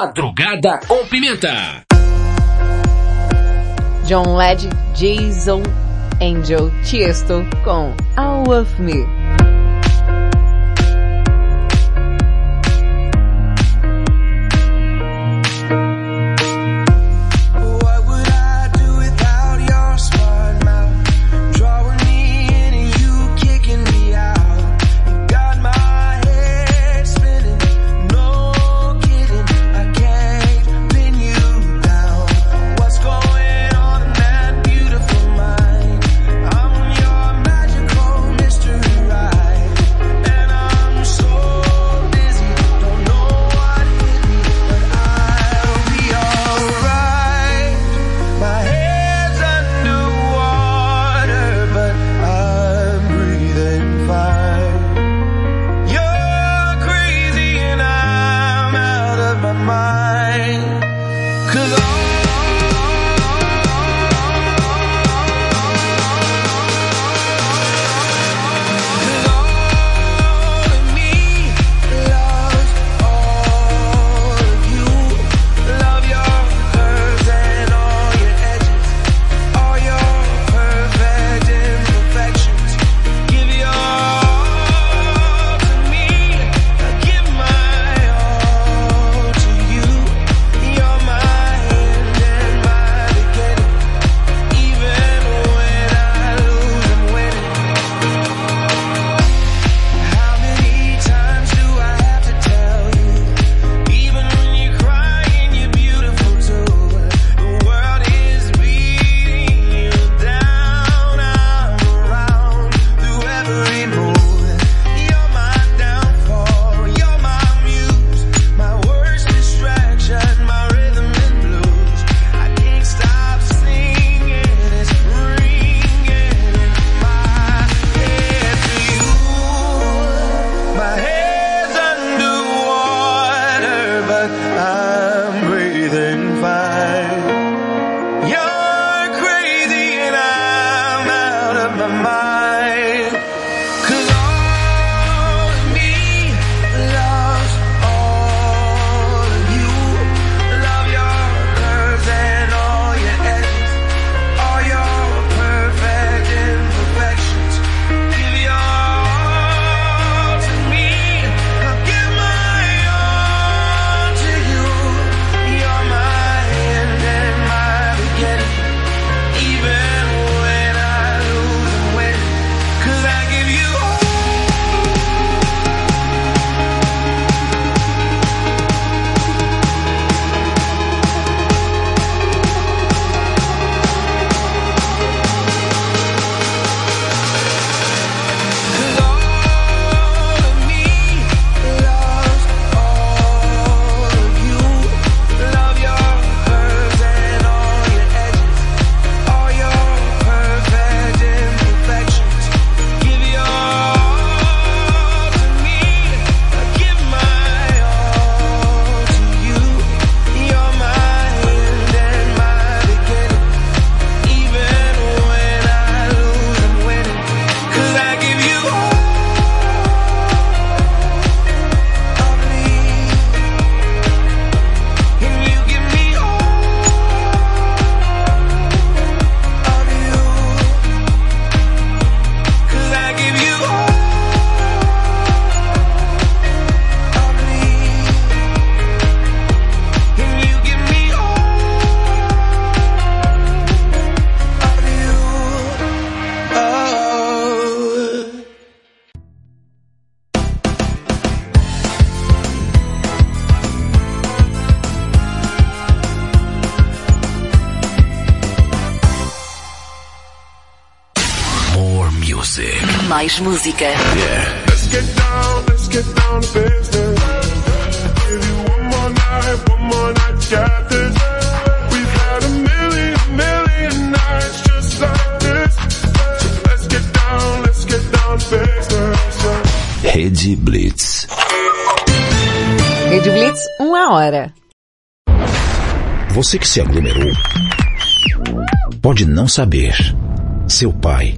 Madrugada com Pimenta. John Led, Jason Angel, Tiesto com All of Me. Mais música. Let's get down, let's get down to business. Give you one more night, one more night, got this. We've had a million, million nights just like this. So let's get down, let's get down to business. Rede Blitz. Rede Blitz, uma hora. Você que se aglomerou pode não saber. Seu pai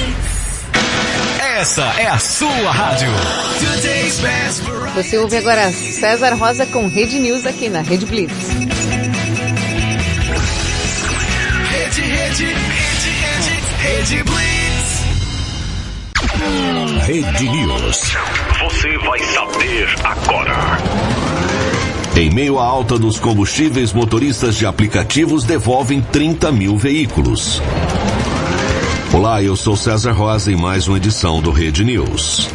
Essa é a sua rádio. Você ouve agora César Rosa com Rede News aqui na Rede Blitz. Rede, rede, rede, rede, rede Blitz. Rede News. Você vai saber agora. Em meio à alta dos combustíveis, motoristas de aplicativos devolvem 30 mil veículos. Olá, eu sou César Rosa em mais uma edição do Rede News.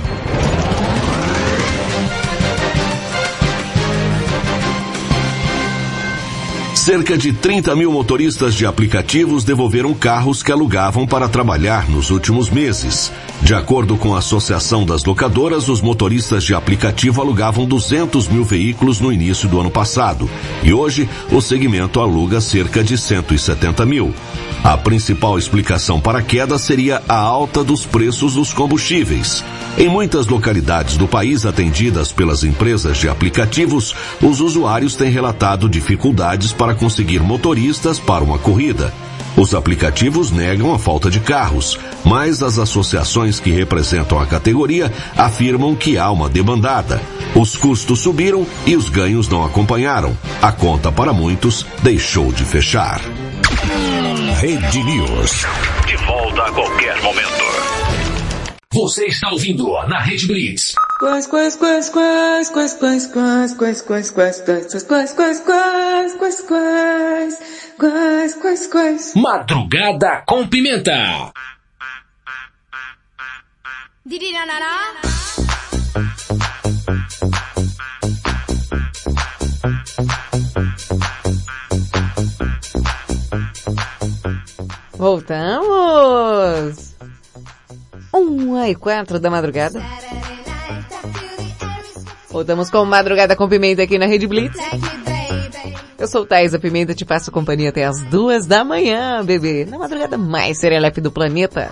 Cerca de 30 mil motoristas de aplicativos devolveram carros que alugavam para trabalhar nos últimos meses. De acordo com a Associação das Locadoras, os motoristas de aplicativo alugavam 200 mil veículos no início do ano passado. E hoje, o segmento aluga cerca de 170 mil. A principal explicação para a queda seria a alta dos preços dos combustíveis. Em muitas localidades do país atendidas pelas empresas de aplicativos, os usuários têm relatado dificuldades para conseguir motoristas para uma corrida. Os aplicativos negam a falta de carros, mas as associações que representam a categoria afirmam que há uma demandada. Os custos subiram e os ganhos não acompanharam. A conta para muitos deixou de fechar. Rede News. De volta a qualquer momento. Você está ouvindo na Rede Blitz. Quais, quais, quais, quais, quais, quais, quais, quais, quais, quais, quais, quais, quais, quais, quais, quais, quais, quais, quais, quais. Madrugada com pimenta. Voltamos! Uma e quatro da madrugada. Voltamos com Madrugada com Pimenta aqui na Rede Blitz. Eu sou Thaisa Pimenta, te faço companhia até as duas da manhã, bebê. Na madrugada mais serelepe do planeta.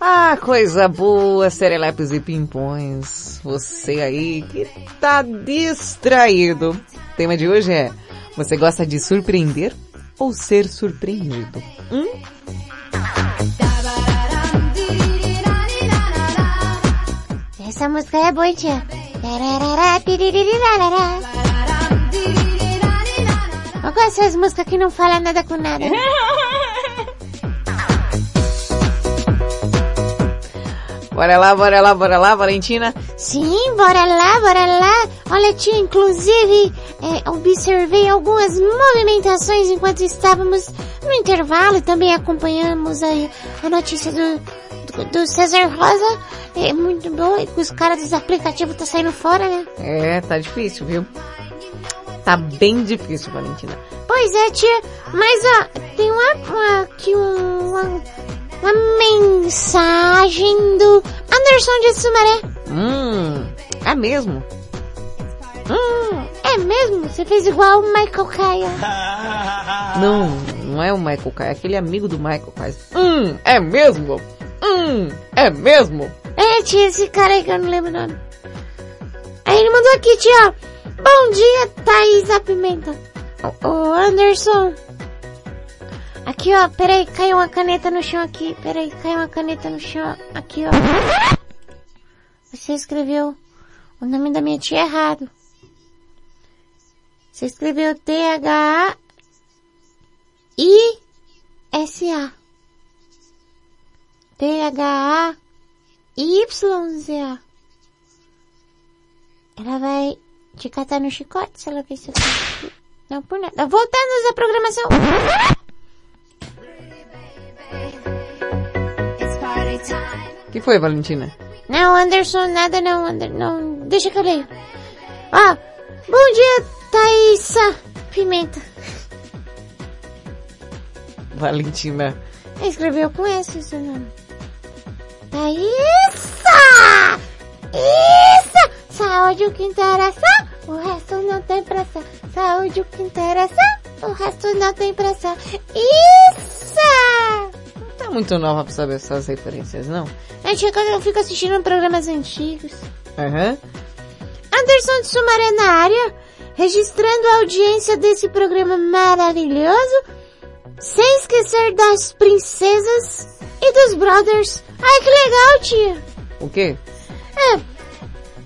Ah, coisa boa, serelepes e pimpões. Você aí que tá distraído. O tema de hoje é, você gosta de surpreender ou ser surpreendido? Hum? Essa música é boa, tia. Eu gosto dessas músicas que não falam nada com nada. *laughs* Bora lá, bora lá, bora lá, Valentina. Sim, bora lá, bora lá. Olha, tia, inclusive, é, observei algumas movimentações enquanto estávamos no intervalo e também acompanhamos a, a notícia do, do do César Rosa é muito bom. E os caras dos aplicativos tá saindo fora, né? É, tá difícil, viu? Tá bem difícil, Valentina. Pois é, tia. Mas, ó, tem uma, uma- aqui um- uma, uma mensagem do Anderson de Sumaré. Hum, é mesmo? Hum, é mesmo? Você fez igual o Michael Caio. *laughs* Não, não é o Michael Kai, é aquele amigo do Michael faz. Hum, é mesmo? Hum, é mesmo? É, tia, esse cara aí que eu não lembro o nome. Aí ele mandou aqui, tia. Bom dia, Thaís a Pimenta. Ô, ô, Anderson. Aqui, ó, peraí, caiu uma caneta no chão aqui. Peraí, caiu uma caneta no chão. Aqui, ó. Você escreveu o nome da minha tia errado. Você escreveu T-H-A-I-S-A. T-H-A-Y-Z-A. Ela vai te catar no chicote se ela ver isso aqui. Não por nada. Voltando à programação. Que foi, Valentina? Não, Anderson, nada não, Ander, não. Deixa que eu leio. Ó, bom dia, Thaísa Pimenta. Valentina. Escreveu com esse o seu nome. Thaísa! Isso! Saúde o que interessa, o resto não tem pressa. Saúde o que interessa, o resto não tem pressa. Isso! Não tá muito nova pra saber essas referências, não? É que eu fico assistindo programas antigos. Aham. Anderson de Sumaré na área, registrando a audiência desse programa maravilhoso, sem esquecer das princesas e dos brothers. Ai, que legal, tia! O quê? É,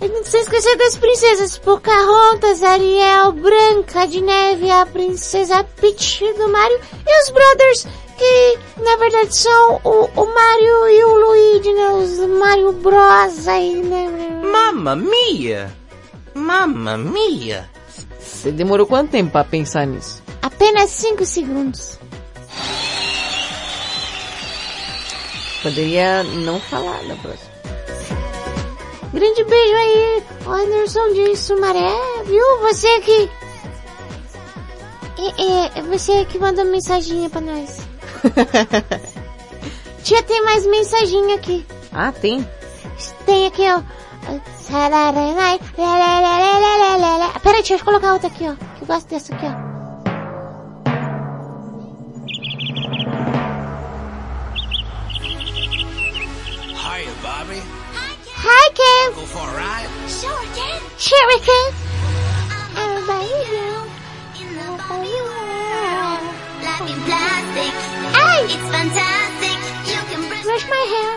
e sem esquecer das princesas Pocahontas, Ariel, Branca de Neve, a princesa Peach do Mario e os brothers que na verdade são o, o Mario e o Luigi, né? Os Mario Bros aí, né? Mamma mia! Mamma mia! Você demorou quanto tempo pra pensar nisso? Apenas 5 segundos. Poderia não falar na próxima. Grande beijo aí, Anderson de Sumaré, viu? Você que... É, é, você que mandou mensaginha pra nós. *laughs* Tia, tem mais mensaginha aqui. Ah, tem? Tem aqui, ó. Peraí, deixa eu colocar outra aqui, ó. Que eu gosto dessa aqui, ó. Hiya, Bobby. Hi, Ken. Go for a ride? Sure, Ken. Sure, we can. Everybody know. In the Barbie world. Life in plastic. Hey! It's fantastic. You can brush my hair.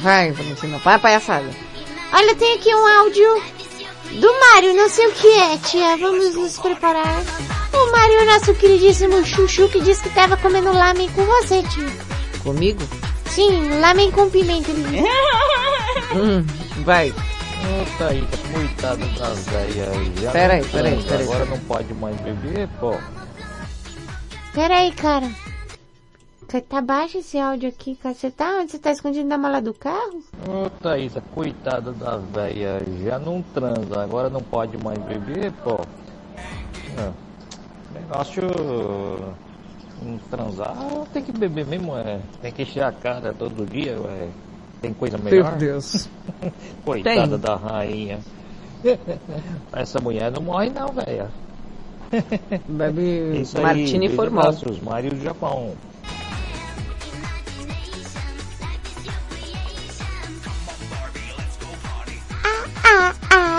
Vai, Valentina, a palhaçada. Olha, tem aqui um áudio do Mário, não sei o que é, tia. Vamos nos preparar. O Mário é nosso queridíssimo Chuchu que disse que tava comendo lamen com você, tia. Comigo? Sim, lamen com pimenta, ele *laughs* disse. Hum, vai. Thaísa, coitada das velhas. já Peraí, peraí, peraí. Agora não pode mais beber, pô. Pera aí, cara. Você tá baixo esse áudio aqui, cara. Você tá onde? Você tá escondido na mala do carro? Ô, Thaísa, coitada das velhas. Já não transa, agora não pode mais beber, pô. É. Negócio. Não transar, tem que beber mesmo, é. Tem que encher a cara todo dia, ué. Tem coisa melhor? Meu Deus. *laughs* Coitada Tem. da rainha. *laughs* Essa mulher não morre não, velho. Bebe *laughs* Isso aí, Martini formal. abraços, Mário do Japão.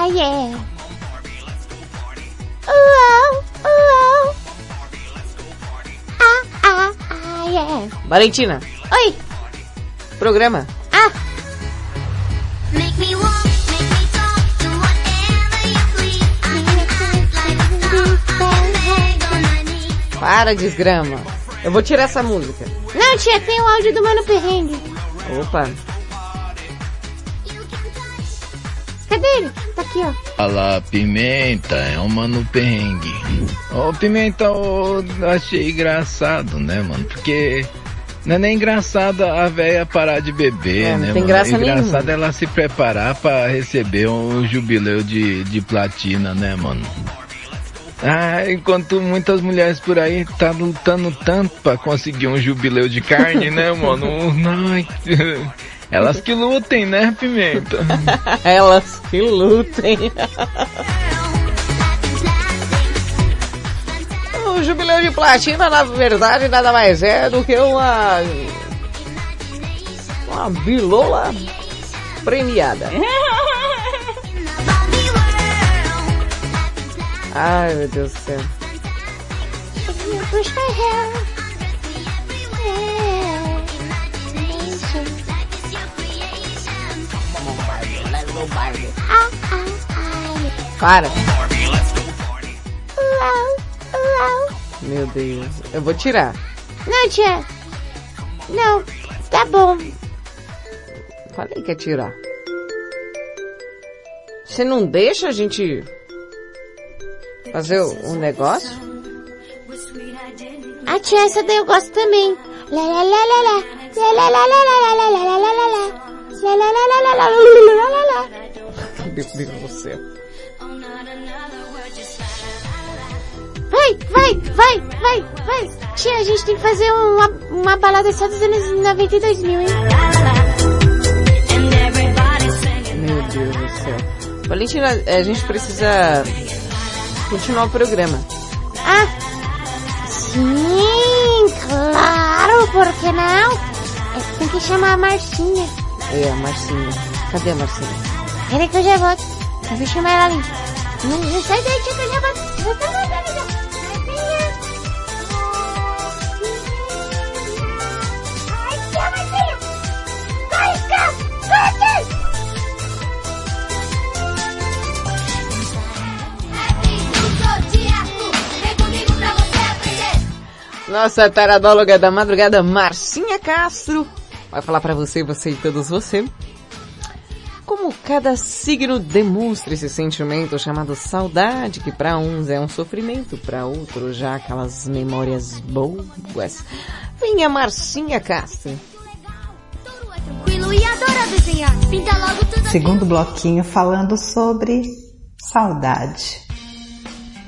Ah, ah, yeah. Uau, uau. Ah, ah, ah, yeah. Valentina, Oi. programa. Ah. Make me walk. Para, desgrama. Eu vou tirar essa música. Não, tia, tem o áudio do Mano Perrengue. Opa. Cadê ele? Tá aqui, ó. Fala, Pimenta, é um mano perrengue. Ô, Pimenta, ô, achei engraçado, né, mano? Porque Não é nem engraçado a véia parar de beber, É, não né? tem mano? graça engraçado nenhuma. ela se preparar pra receber um jubileu de, de platina, né, mano? Ah, enquanto muitas mulheres por aí tá lutando tanto pra conseguir um jubileu de carne, né, *laughs* mano? Ai, elas que lutem, né, Pimenta? *laughs* Elas que lutem. o jubileu de platina, na verdade, nada mais é do que uma. Uma bilola premiada. *laughs* Ai, meu Deus do céu. Para. Meu Deus. Eu vou tirar. Não, tia. Não, tá bom. Falei que ia tirar. Você não deixa a gente fazer um negócio? A tia, essa daí eu gosto também. Lá, lá, lá, lá, lá. Lá, lá, lá, lá, lá, lá, lá, lá, lá, lá, meu Deus do céu. Vai, vai, vai, vai, vai. Tia, a gente tem que fazer uma, uma balada só dos anos 92 mil, hein? Meu Deus do céu. Valentina, a gente precisa continuar o programa. Ah, sim, claro, por que não? É, tem que chamar a Marcinha. É, a Marcinha. Cadê a Marcinha? Peraí que eu já volto. Eu vou chamar ela ali. Não, não sai daí, tia, que eu já volto. Corre, cá, corre. Nossa taradóloga da madrugada, Marcinha Castro, vai falar pra você, você e todos você, como cada signo demonstra esse sentimento chamado saudade, que pra uns é um sofrimento, pra outros já aquelas memórias boas. Venha Marcinha Castro. Segundo bloquinho falando sobre saudade.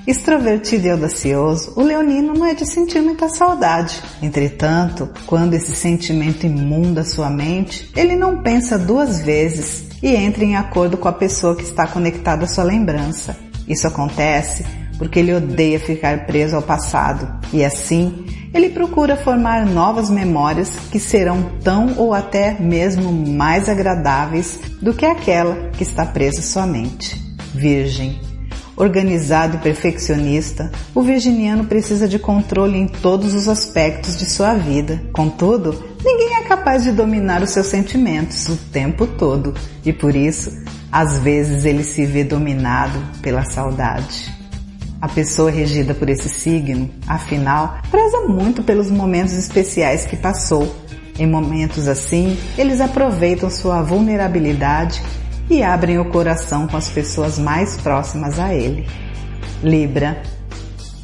Extrovertido e audacioso, o leonino não é de sentir muita saudade. Entretanto, quando esse sentimento imunda sua mente, ele não pensa duas vezes e entra em acordo com a pessoa que está conectada à sua lembrança. Isso acontece porque ele odeia ficar preso ao passado e assim ele procura formar novas memórias que serão tão ou até mesmo mais agradáveis do que aquela que está presa à sua mente. Virgem. Organizado e perfeccionista, o virginiano precisa de controle em todos os aspectos de sua vida. Contudo, ninguém é capaz de dominar os seus sentimentos o tempo todo e por isso, às vezes ele se vê dominado pela saudade. A pessoa regida por esse signo, afinal, preza muito pelos momentos especiais que passou. Em momentos assim, eles aproveitam sua vulnerabilidade e abrem o coração com as pessoas mais próximas a ele. Libra.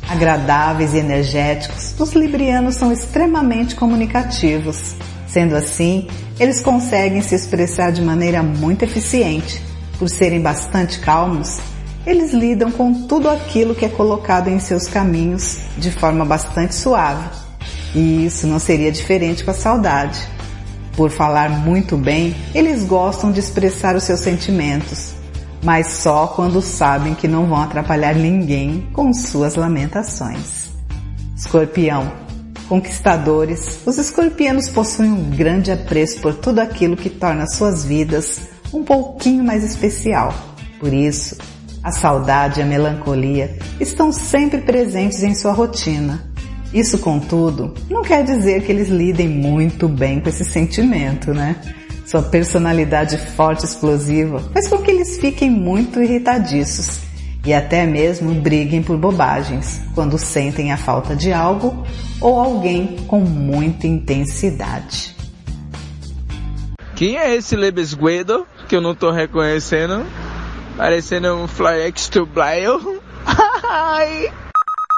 Agradáveis e energéticos, os librianos são extremamente comunicativos. Sendo assim, eles conseguem se expressar de maneira muito eficiente. Por serem bastante calmos, eles lidam com tudo aquilo que é colocado em seus caminhos de forma bastante suave. E isso não seria diferente com a saudade. Por falar muito bem, eles gostam de expressar os seus sentimentos, mas só quando sabem que não vão atrapalhar ninguém com suas lamentações. Escorpião. Conquistadores, os escorpianos possuem um grande apreço por tudo aquilo que torna suas vidas um pouquinho mais especial. Por isso, a saudade e a melancolia estão sempre presentes em sua rotina. Isso, contudo, não quer dizer que eles lidem muito bem com esse sentimento, né? Sua personalidade forte e explosiva faz com que eles fiquem muito irritadiços e até mesmo briguem por bobagens quando sentem a falta de algo ou alguém com muita intensidade. Quem é esse Lebesguedo que eu não tô reconhecendo? Parecendo um Flyx to Blyle. *laughs* Ai.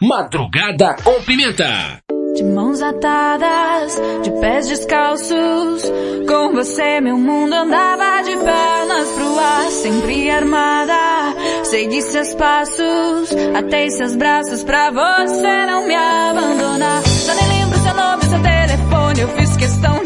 Madrugada com Pimenta. De mãos atadas, de pés descalços, com você meu mundo andava de pernas pro ar, sempre armada. Segui seus passos, atei seus braços pra você não me abandonar. Já nem lembro seu nome, seu telefone, eu fiz questão de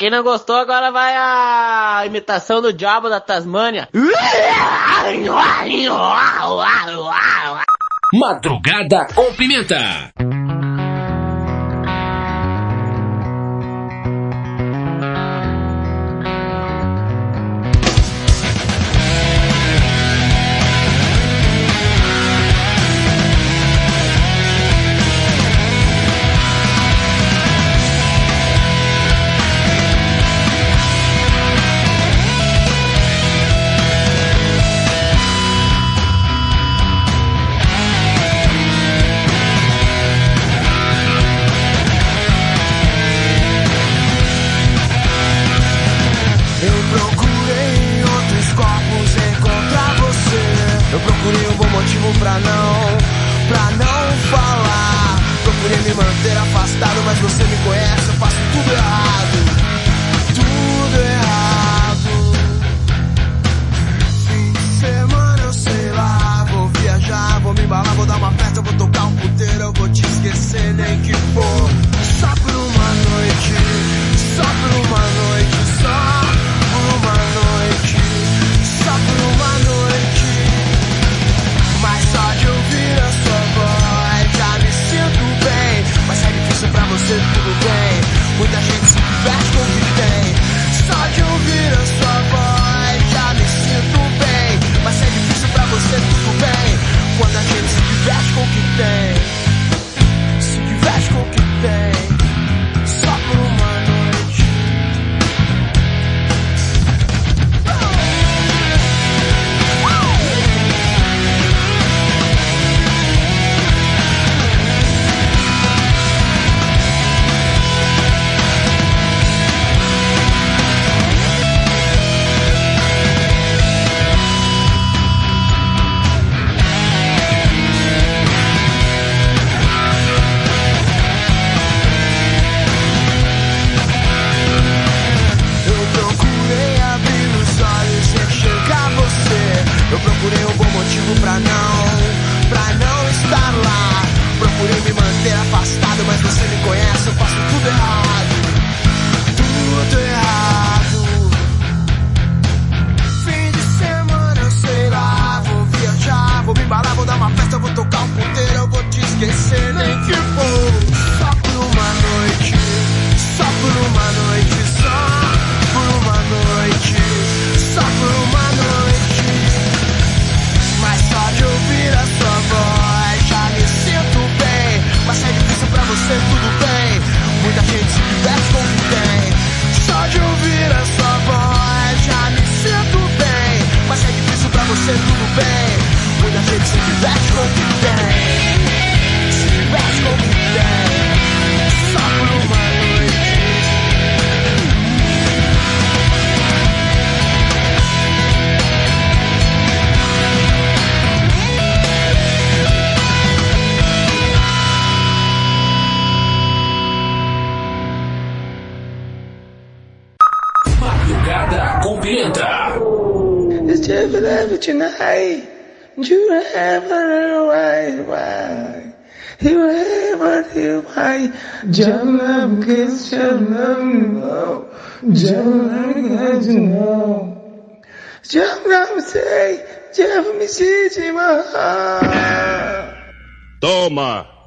quem não gostou, agora vai a imitação do diabo da Tasmânia. Madrugada com pimenta.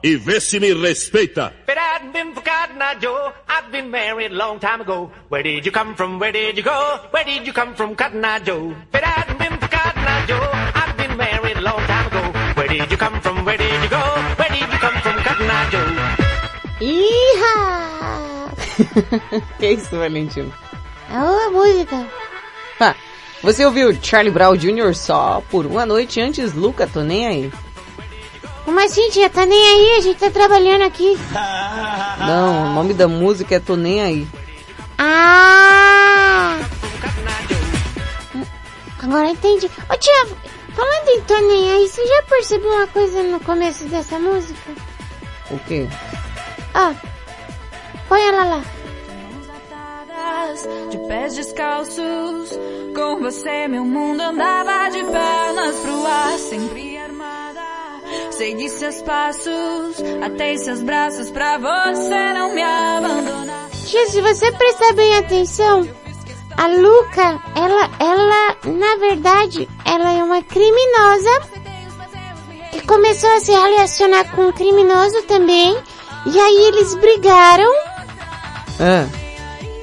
E vê se me respeita. It hadn't been for Cotton Eye Joe, I'd been married a long time ago. Where did you come from? Where did you go? Where did you come from, Cotton Eye Joe? It hadn't been for Cotton Eye Joe, I'd been married a long time ago. Where did you come from? Where did you go? Where did you come from, Cotton Eye Joe? Iha! *laughs* que isso, Valentino? É uma música. Ah, você ouviu Charlie Brown Jr. só por uma noite antes, Luca, tô nem aí. Como assim, tia? Tá nem aí? A gente tá trabalhando aqui. *laughs* Não, o nome da música é Tô Nem Aí. Ah! Agora entendi. Ô tia, falando em tô nem aí, você já percebeu uma coisa no começo dessa música? O quê? Ó, põe ela lá. de pés descalços. Com você meu mundo andava de pernas pro ar, sempre. Segui seus passos, atei seus braços pra você não me abandonar. Tia, se você prestar bem atenção, a Luca, ela, ela, na verdade, ela é uma criminosa que começou a se relacionar com um criminoso também. E aí eles brigaram. Ah,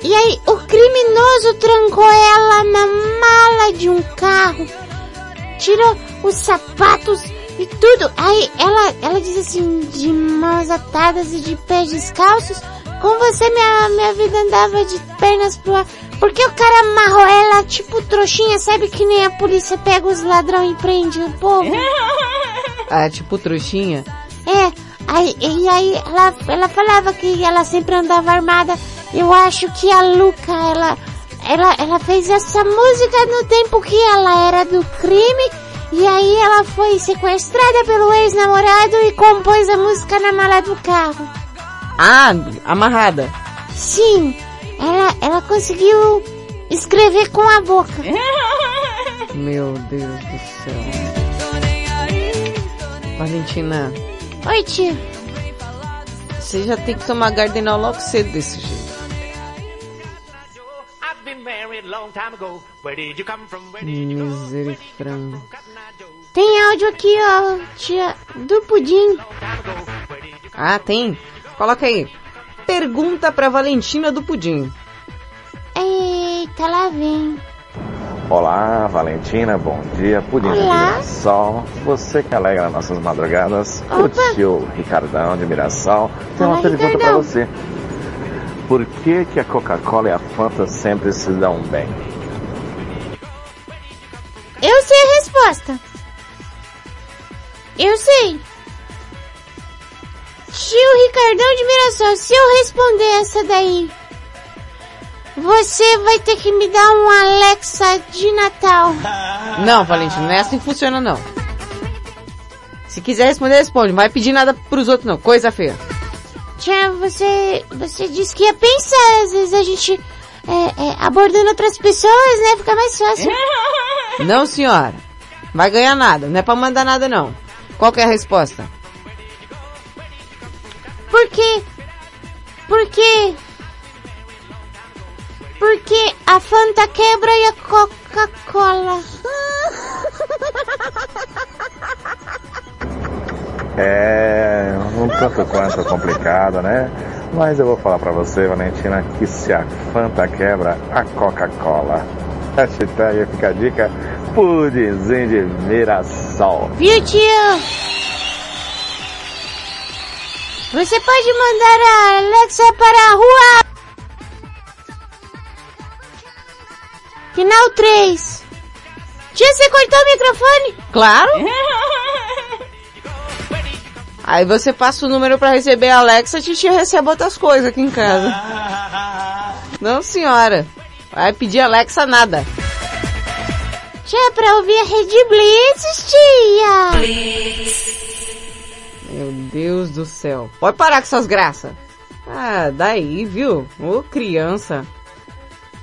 E aí o criminoso trancou ela na mala de um carro, tirou os sapatos e tudo. Aí ela, ela diz assim, de mãos atadas e de pés descalços, com você minha, minha vida andava de pernas pro ar. Porque o cara amarrou ela tipo trouxinha, sabe que nem a polícia pega os ladrões e prende o povo? *laughs* ah, tipo trouxinha? É, aí, e aí ela, ela falava que ela sempre andava armada. Eu acho que a Luca, ela, ela, ela fez essa música no tempo que ela era do crime. E aí ela foi sequestrada pelo ex-namorado e compôs a música na mala do carro. Ah, amarrada. Sim, ela, ela conseguiu escrever com a boca. *laughs* Meu Deus do céu. Valentina, Oi, tia. você já tem que tomar Gardenal logo cedo desse jeito. Misericórdia. Tem áudio aqui, ó, tia, do pudim. Ah, tem? Coloca aí. Pergunta pra Valentina do Pudim. Eita, lá vem. Olá, Valentina, bom dia. Pudim de Olá. Mirassol. Você que alegra nossas madrugadas. Opa. O tio Ricardão de Mirassol. Tem uma Olá, pergunta pra Ricardão. você. Por que que a Coca-Cola e a Fanta sempre se dão bem? Eu sei a resposta. Eu sei. Tio Ricardão de Mirassol, se eu responder essa daí, você vai ter que me dar um Alexa de Natal. *laughs* Não, Valentina, não é assim que funciona não. Se quiser responder, responde. Não vai pedir nada pros outros não. Coisa feia. Tia, você, você disse que ia pensar, às vezes a gente é, é, abordando outras pessoas, né? Fica mais fácil. *laughs* Não, senhora. Vai ganhar nada. Não é pra mandar nada não. Qual que é a resposta? Por quê? Por quê? Porque a Fanta quebra e a Coca-Cola. *laughs* É um tanto quanto complicado, né? Mas eu vou falar pra você, Valentina, que se a Fanta quebra, a Coca-Cola. Hashtag fica a dica, pudimzinho de Mirassol. Viu, tio? Você pode mandar a Alexa para a rua. Final 3. Tia, você cortou o microfone? Claro. *laughs* Aí você passa o número pra receber a Alexa, a titia recebe outras coisas aqui em casa. *laughs* Não, senhora. Vai pedir Alexa nada. Tia, pra ouvir a Rede Blitz, tia. Meu Deus do céu. Pode parar com essas graças. Ah, daí, viu? Ô criança.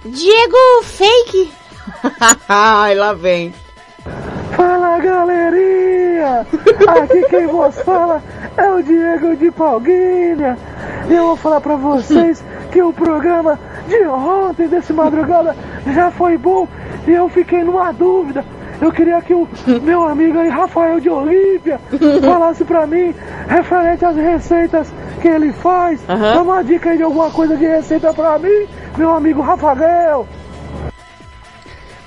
Diego Fake. *laughs* Ai, lá vem. Fala galerinha! Aqui quem vos fala é o Diego de Palguinha. E eu vou falar pra vocês que o programa de ontem, desse madrugada, já foi bom e eu fiquei numa dúvida. Eu queria que o meu amigo aí, Rafael de Olímpia, falasse pra mim referente às receitas que ele faz. Dá uma dica aí de alguma coisa de receita pra mim, meu amigo Rafael.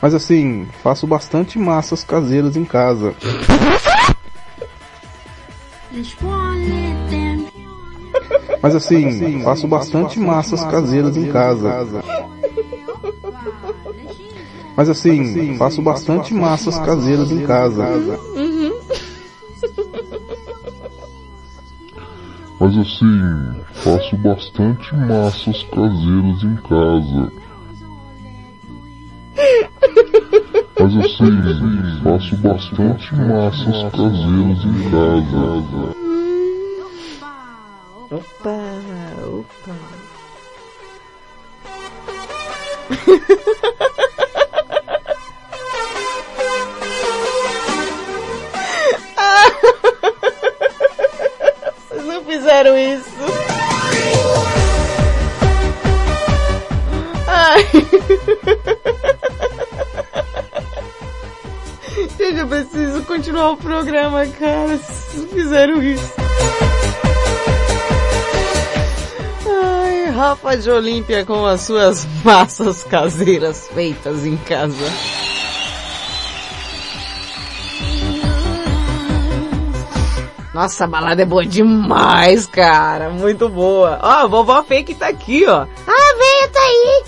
Mas assim, faço bastante massas caseiras em casa. Mas assim, faço bastante massas caseiras em casa. Mas assim, faço bastante massas caseiras em casa. Mas assim, faço bastante massas caseiras em casa. Mas assim, faço bastante massas caseiras em casa. Opa, opa. *laughs* Vocês não fizeram isso. Ai. *laughs* Eu preciso continuar o programa, cara. Vocês fizeram isso. Ai, Rafa de Olímpia com as suas *laughs* massas caseiras feitas em casa. Nossa, a balada é boa demais, cara. Muito boa. Ó, a vovó fake tá aqui, ó. Ah, venha, tá aí.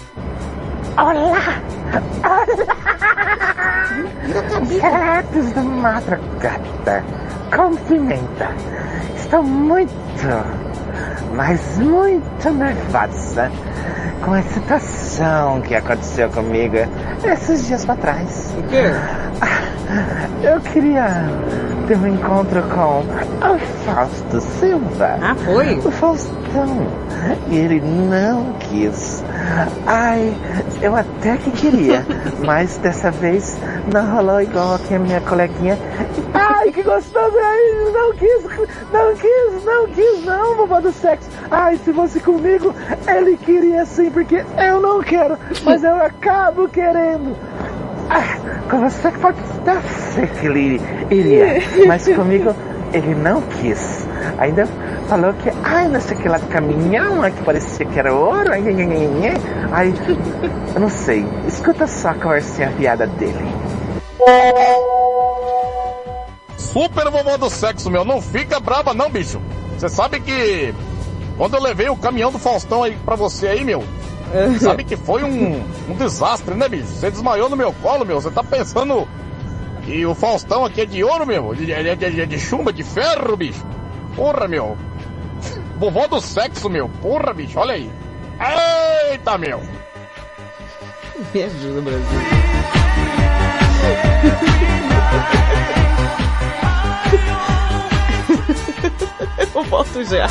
Olá! Gelatos da madrugada com pimenta. Estou muito, mas muito nervosa com a situação que aconteceu comigo esses dias pra trás. O quê? Eu queria ter um encontro com o Fausto Silva. Ah, foi? O Faustão. E ele não quis. Ai, eu até que queria, *laughs* mas dessa vez não rolou igual aqui a minha coleguinha. Ai, que gostoso! Ai, não quis, não quis, não quis, não, vovó do sexo. Ai, se fosse comigo, ele queria sim, porque eu não quero, mas eu acabo querendo. Ah, com você pode até ser que ele iria, mas comigo ele não quis. Ainda falou que, ai, não sei que lá caminhão, que parecia que era ouro, ai, ai, ai, eu não sei. Escuta só a conversinha piada dele. Super vovó do sexo, meu. Não fica brava não, bicho. Você sabe que quando eu levei o caminhão do Faustão aí pra você aí, meu, sabe que foi um, um desastre, né, bicho? Você desmaiou no meu colo, meu. Você tá pensando que o Faustão aqui é de ouro, meu? Ele é de, de, de chumba, de ferro, bicho. Porra, meu. Vovó do sexo, meu. Porra, bicho, olha aí. Eita, meu. Me ajuda, Brasil. *laughs* *laughs* Eu volto já.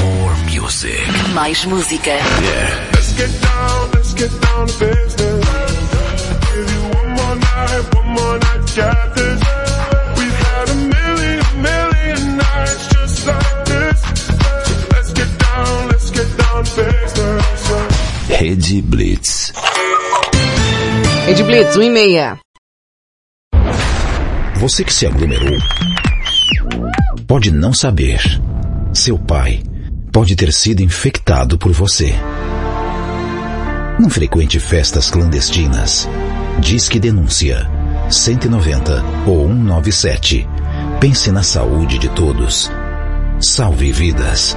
More music. Mais música. Let's get down, let's get down to business. Give you one more night, one more night, got this. We've had a million, million nights just like this. Let's get down, let's get down to business. Rede Blitz. Rede Blitz, 1 e meia. Você que se aglomerou pode não saber. Seu pai pode ter sido infectado por você. Não frequente festas clandestinas. Diz que denúncia 190 ou 197. Pense na saúde de todos. Salve vidas.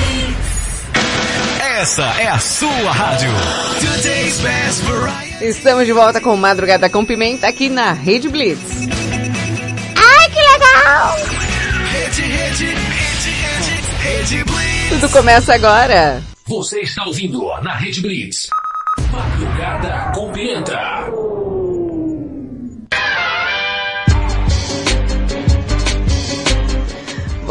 Essa é a sua rádio. Estamos de volta com Madrugada com Pimenta aqui na Rede Blitz. Ai, que legal! Rede, rede, rede, rede, rede Blitz. Tudo começa agora. Você está ouvindo na Rede Blitz. Madrugada com Pimenta.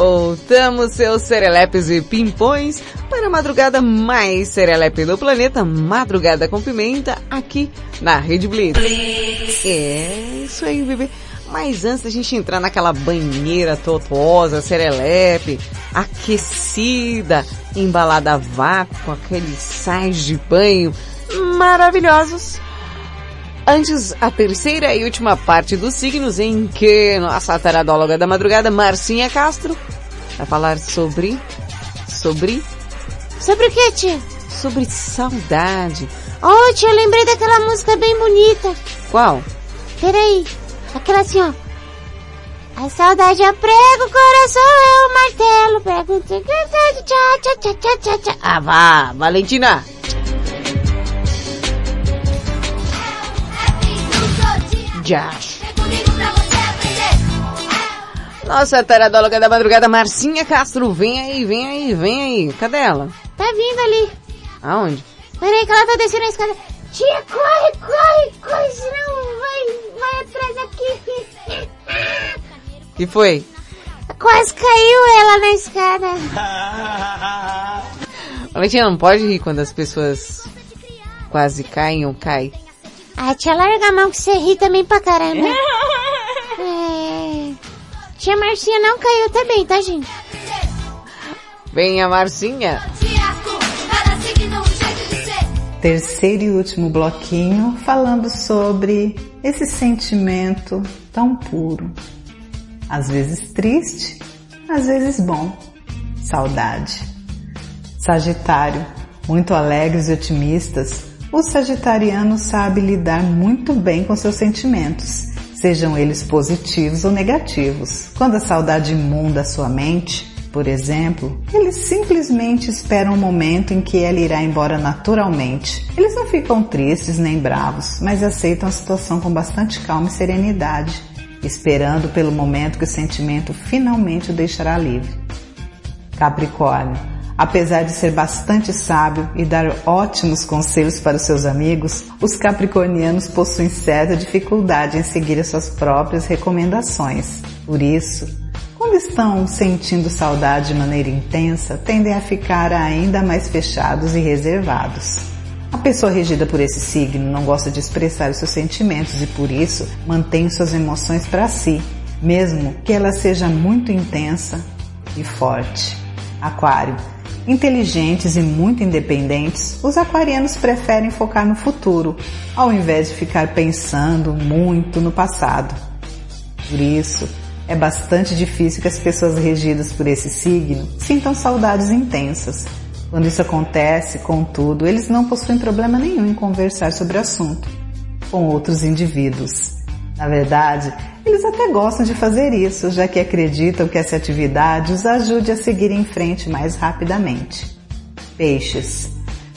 Voltamos, seus serelepes e pimpões, para a madrugada mais serelepe do planeta, Madrugada com Pimenta, aqui na Rede Blitz. É, isso aí, bebê. Mas antes da gente entrar naquela banheira totosa, serelepe, aquecida, embalada a vácuo, com aqueles sais de banho maravilhosos, Antes, a terceira e última parte dos signos em que nossa taradóloga da madrugada, Marcinha Castro, vai falar sobre, sobre, Sobre o que, tia? sobre saudade. Oh, tia, eu lembrei daquela música bem bonita. Qual? Peraí. Aquela assim, ó. A saudade é prego, o coração é o martelo. Prego, tchá, tchá, tchá, tchá, tchá, tchá. Ah, vá, Valentina. Josh. Nossa taradóloga da madrugada, Marcinha Castro, vem aí, vem aí, vem aí. Cadê ela? Tá vindo ali. Aonde? Peraí que ela tá descendo a escada. Tia, corre, corre, corre, senão vai, vai atrás aqui. Que foi? Quase caiu ela na escada. Valentina, não pode rir quando as pessoas quase caem ou caem. Ah, tia, larga a mão que você ri também pra caramba. *laughs* É... Tia Marcinha não caiu também, tá, gente? Vem a Marcinha. Terceiro e último bloquinho falando sobre esse sentimento tão puro. Às vezes triste, às vezes bom. Saudade. Sagitário, muito alegres e otimistas, o sagitariano sabe lidar muito bem com seus sentimentos, sejam eles positivos ou negativos. Quando a saudade imunda a sua mente, por exemplo, eles simplesmente esperam o momento em que ela irá embora naturalmente. Eles não ficam tristes nem bravos, mas aceitam a situação com bastante calma e serenidade, esperando pelo momento que o sentimento finalmente o deixará livre. Capricórnio, apesar de ser bastante sábio e dar ótimos conselhos para os seus amigos, os capricornianos possuem certa dificuldade em seguir as suas próprias recomendações. Por isso, quando estão sentindo saudade de maneira intensa, tendem a ficar ainda mais fechados e reservados. A pessoa regida por esse signo não gosta de expressar os seus sentimentos e por isso mantém suas emoções para si, mesmo que ela seja muito intensa e forte. Aquário. Inteligentes e muito independentes, os aquarianos preferem focar no futuro, ao invés de ficar pensando muito no passado. Por isso, é bastante difícil que as pessoas regidas por esse signo sintam saudades intensas. Quando isso acontece, contudo, eles não possuem problema nenhum em conversar sobre o assunto com outros indivíduos. Na verdade, eles até gostam de fazer isso, já que acreditam que essa atividade os ajude a seguir em frente mais rapidamente. Peixes.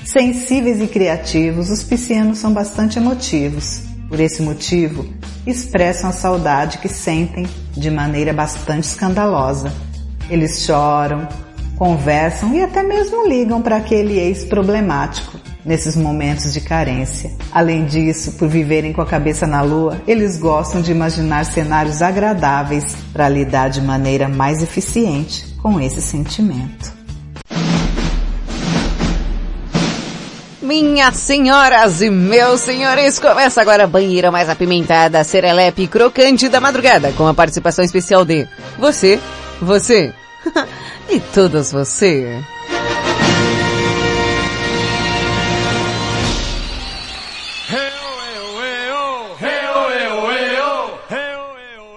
Sensíveis e criativos, os piscianos são bastante emotivos. Por esse motivo, expressam a saudade que sentem de maneira bastante escandalosa. Eles choram, conversam e até mesmo ligam para aquele ex problemático. Nesses momentos de carência. Além disso, por viverem com a cabeça na lua, eles gostam de imaginar cenários agradáveis para lidar de maneira mais eficiente com esse sentimento. Minhas senhoras e meus senhores, começa agora a banheira mais apimentada, serelepe crocante da madrugada, com a participação especial de você, você *laughs* e todos você.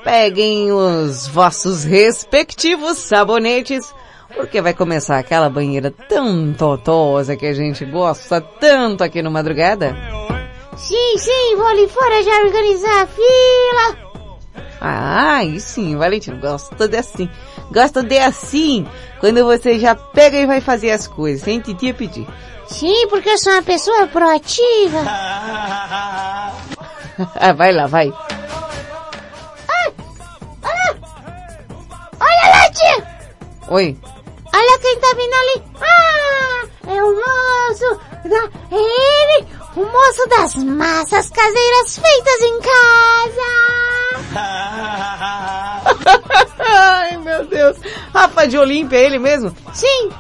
Peguem os vossos respectivos sabonetes, porque vai começar aquela banheira tão totosa que a gente gosta tanto aqui no Madrugada. Sim, sim, vou ali fora já organizar a fila. Ah, aí sim, Valentino, gosto de assim. Gosto de assim, quando você já pega e vai fazer as coisas, sem titia pedir. Sim, porque eu sou uma pessoa proativa. *laughs* Ah, vai lá, vai. Olha lá, tia! Oi. Olha quem tá vindo ali! Ah! É o moço! Da... É ele! O moço das massas caseiras feitas em casa! *laughs* Ai, meu Deus. Rafa de Olímpia, é ele mesmo? Sim.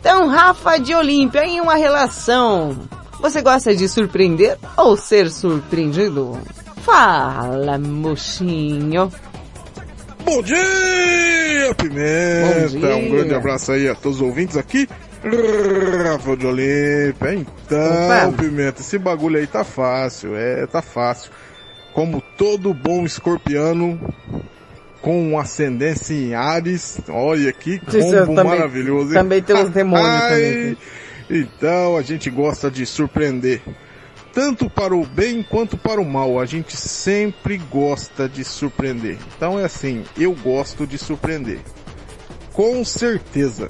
Então, Rafa de Olímpia, em uma relação, você gosta de surpreender ou ser surpreendido? Fala, mocinho. Bom dia, Pimenta! Bom dia. Um grande abraço aí a todos os ouvintes aqui. Rafa de Olímpia. Então, Opa. Pimenta, esse bagulho aí tá fácil, é, tá fácil. Como todo bom escorpiano, com ascendência em Ares, olha que combo também- maravilhoso. hein? também tem uns demônios Ai, também. Então, a gente gosta de surpreender. Tanto para o bem quanto para o mal, a gente sempre gosta de surpreender. Então é assim, eu gosto de surpreender. Com certeza.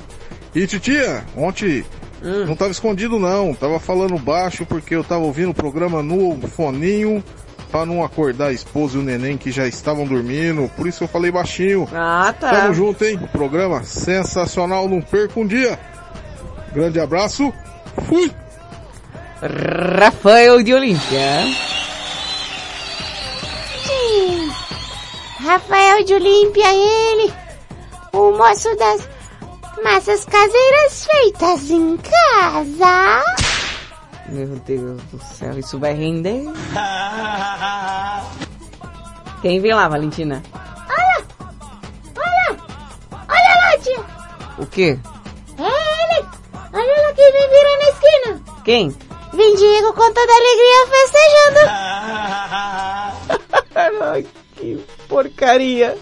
E titia, ontem Hum. não tava escondido não, tava falando baixo porque eu tava ouvindo o programa no foninho para não acordar a esposa e o neném que já estavam dormindo, por isso eu falei baixinho. Ah, tá. Tamo junto, hein? Programa sensacional, não perca um dia. Grande abraço, fui! Rafael de Olímpia. Sim. Rafael de Olímpia, ele. O moço das massas caseiras feitas em casa. Meu Deus do céu, isso vai render. Quem vem lá, Valentina? Olha! Olha! Olha lá, tia! O quê? É ele! Olha lá quem vem virando na esquina! Quem? Vem Diego com toda alegria festejando! *laughs* Ai, que porcaria.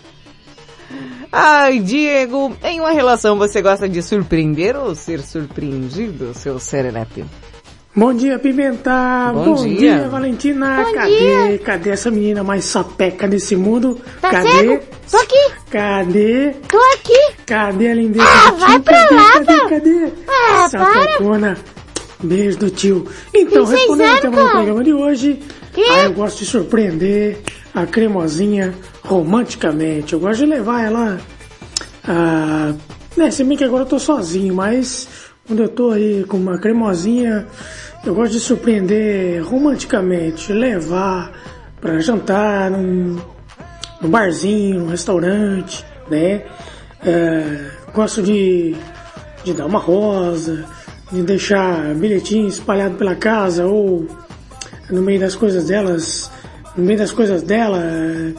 Ai, Diego, em uma relação você gosta de surpreender ou ser surpreendido, seu serelepe? Bom dia, Pimenta! Bom dia. Valentina! Bom cadê? dia. Cadê essa menina mais sapeca desse mundo? Tá cadê? cego? Tô aqui! Cadê? Tô aqui! Cadê a lindeza Ah, vai pra cadê, lá, cadê, pá. cadê? Ah, para! Beijo do tio. Então, Vocês respondendo o tema do programa de hoje, ah, eu gosto de surpreender a cremosinha romanticamente. Eu gosto de levar ela a... Né, se bem que agora eu tô sozinho, mas quando eu tô aí com uma cremosinha, eu gosto de surpreender romanticamente, levar pra jantar num, num barzinho, num restaurante, né? É, gosto de, de dar uma rosa, de deixar bilhetinho espalhado pela casa ou no meio das coisas delas, no meio das coisas dela, é,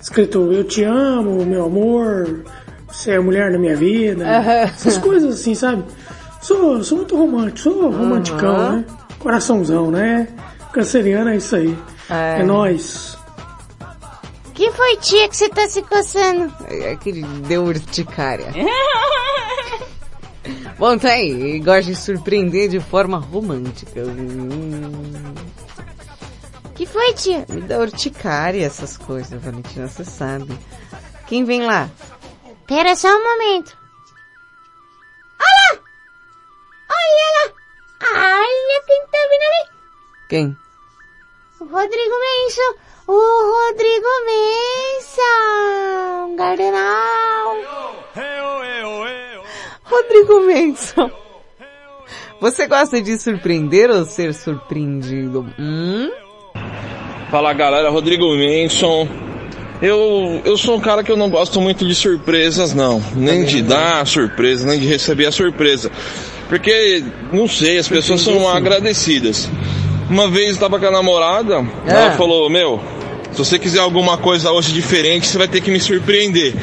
escrito eu te amo, meu amor, você é a mulher da minha vida, essas coisas assim, sabe? Sou, sou muito romântico, sou romanticão, Aham. né? Coraçãozão, né? Canceriano é isso aí. É. É, nóis. Que foi, tia, que você tá se coçando? É que ele deu urticária. *laughs* Bom, tá aí, gosta de surpreender de forma romântica. Hum, Que foi, tia? me dá urticária essas coisas, Valentina, você sabe. Quem vem lá? Pera só um momento. Olha! Olha lá! Olha quem tá vindo ali! Quem? O Rodrigo Menson! O Rodrigo Menson! Gardenal! Rodrigo Menson. Você gosta de surpreender ou ser surpreendido? Hum? Fala galera, Rodrigo Manson. Eu, eu sou um cara que eu não gosto muito de surpresas, não. Nem de dar a surpresa, nem de receber a surpresa. Porque, não sei, as pessoas são agradecidas. Uma vez eu tava com a namorada, ela falou, meu, se você quiser alguma coisa hoje diferente, você vai ter que me surpreender.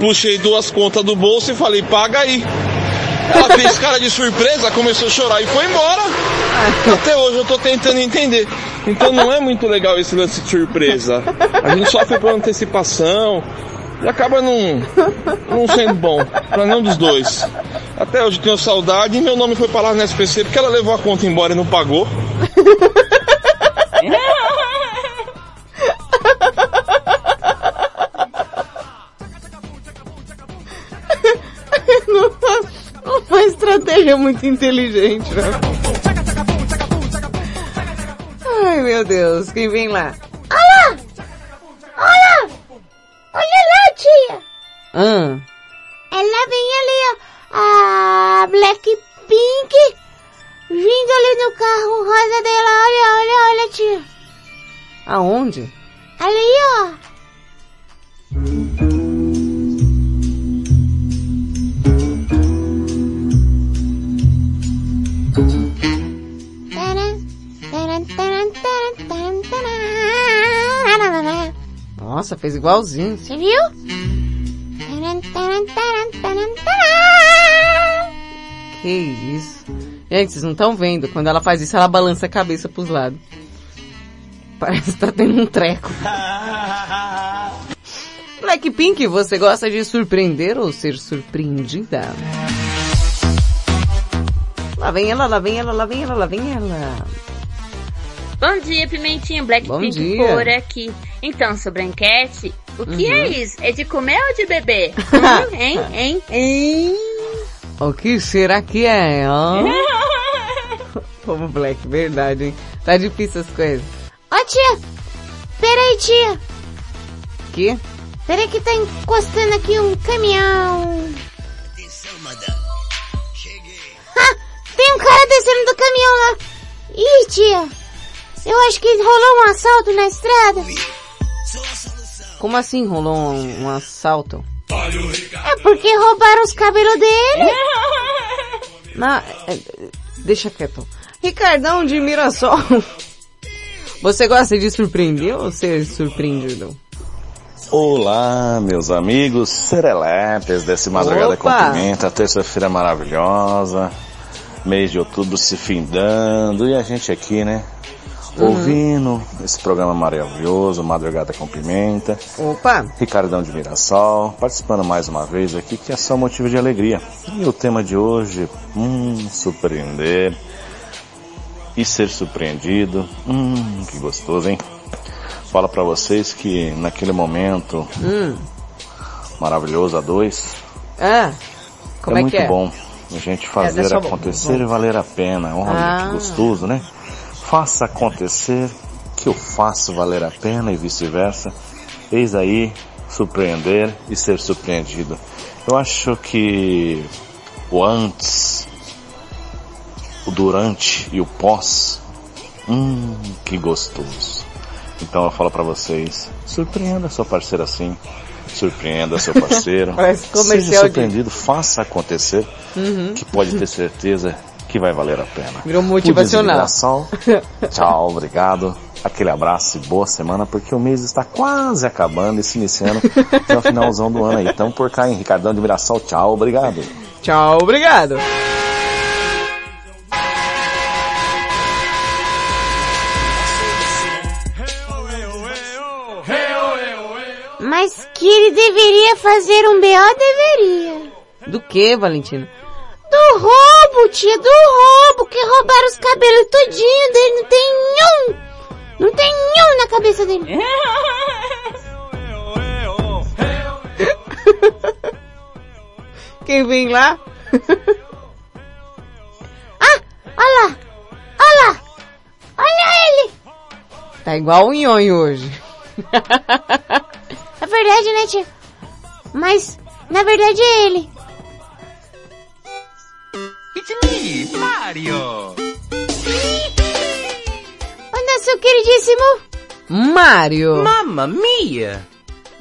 Puxei duas contas do bolso e falei, paga aí. Ela fez cara de surpresa, começou a chorar e foi embora. Até hoje eu tô tentando entender. Então não é muito legal esse lance de surpresa. A gente sofre por antecipação e acaba não, não sendo bom pra nenhum dos dois. Até hoje tenho saudade e meu nome foi parar na SPC porque ela levou a conta embora e não pagou. Estratégia muito inteligente, né? Ai, meu Deus, quem vem lá? Olha! Olha! Olha lá, tia! Ah, Ela vem ali, ó. A Blackpink vindo ali no carro rosa dela. Olha, olha, olha, tia. aonde? Ali, ó. Nossa, fez igualzinho. Você viu? Que isso. Gente, vocês não estão vendo. Quando ela faz isso, ela balança a cabeça pros lados. Parece que tá tendo um treco. *laughs* Blackpink, você gosta de surpreender ou ser surpreendida? Lá vem ela, lá vem ela, lá vem ela, lá vem ela. Bom dia, Pimentinho. Blackpink por aqui. Então, sobre a enquete, o que Uhum. é isso? É de comer ou de beber? Hum, *laughs* hein? Hein? Hein? O que será que é? hã? *laughs* Como Black, verdade, hein? Tá difícil as coisas. Ó, tia. Pera aí, tia. Que? Pera aí que tá encostando aqui um caminhão. *laughs* Ah, tem um cara descendo do caminhão lá. Ih, tia. Eu acho que rolou um assalto na estrada. Como assim rolou um, um assalto? É porque roubaram os cabelos dele. *laughs* Na, é, deixa quieto. Ricardão de Mirassol. *laughs* Você gosta de surpreender ou ser surpreendido? Olá, meus amigos serelepes desse Madrugada com Opa! Pimenta, terça-feira maravilhosa, mês de outubro se findando e a gente aqui, né? Uhum. Ouvindo esse programa maravilhoso, Madrugada com Pimenta. Opa! Ricardão de Mirassol, participando mais uma vez aqui, que é só motivo de alegria. E o tema de hoje, hum, surpreender e ser surpreendido. Hum, que gostoso, hein? Fala pra vocês que naquele momento Hum. maravilhoso a dois, Ah, como é é, muito é? bom a gente fazer deixa eu- acontecer e valer a pena. Olha Ah. que gostoso, né? Faça acontecer que eu faço valer a pena e vice-versa. Eis aí surpreender e ser surpreendido. Eu acho que o antes, o durante e o pós, hum, que gostoso. Então eu falo pra vocês, surpreenda sua parceira assim, surpreenda seu parceiro. *laughs* Seja de- surpreendido, faça acontecer, Uhum. que pode ter certeza que vai valer a pena. Virou motivacional. *laughs* Tchau, obrigado. Aquele abraço e boa semana, porque o mês está quase acabando e se iniciando já o finalzão do ano aí. Então por cá em Ricardão de Mirassol, tchau, obrigado. Tchau, obrigado. Mas que ele deveria fazer um BO, deveria. Do que, Valentina? Do roubo, tia, do roubo, que roubaram os cabelos todinho dele, não tem nenhum. Não tem nenhum na cabeça dele. *laughs* Quem vem lá? *laughs* ah, olha lá, olha lá, olha ele. Tá igual o Nhonho hoje. *laughs* É verdade, né, tia? Mas, na verdade é ele. It's me, Mario! O nosso queridíssimo Mário. Mamma mia!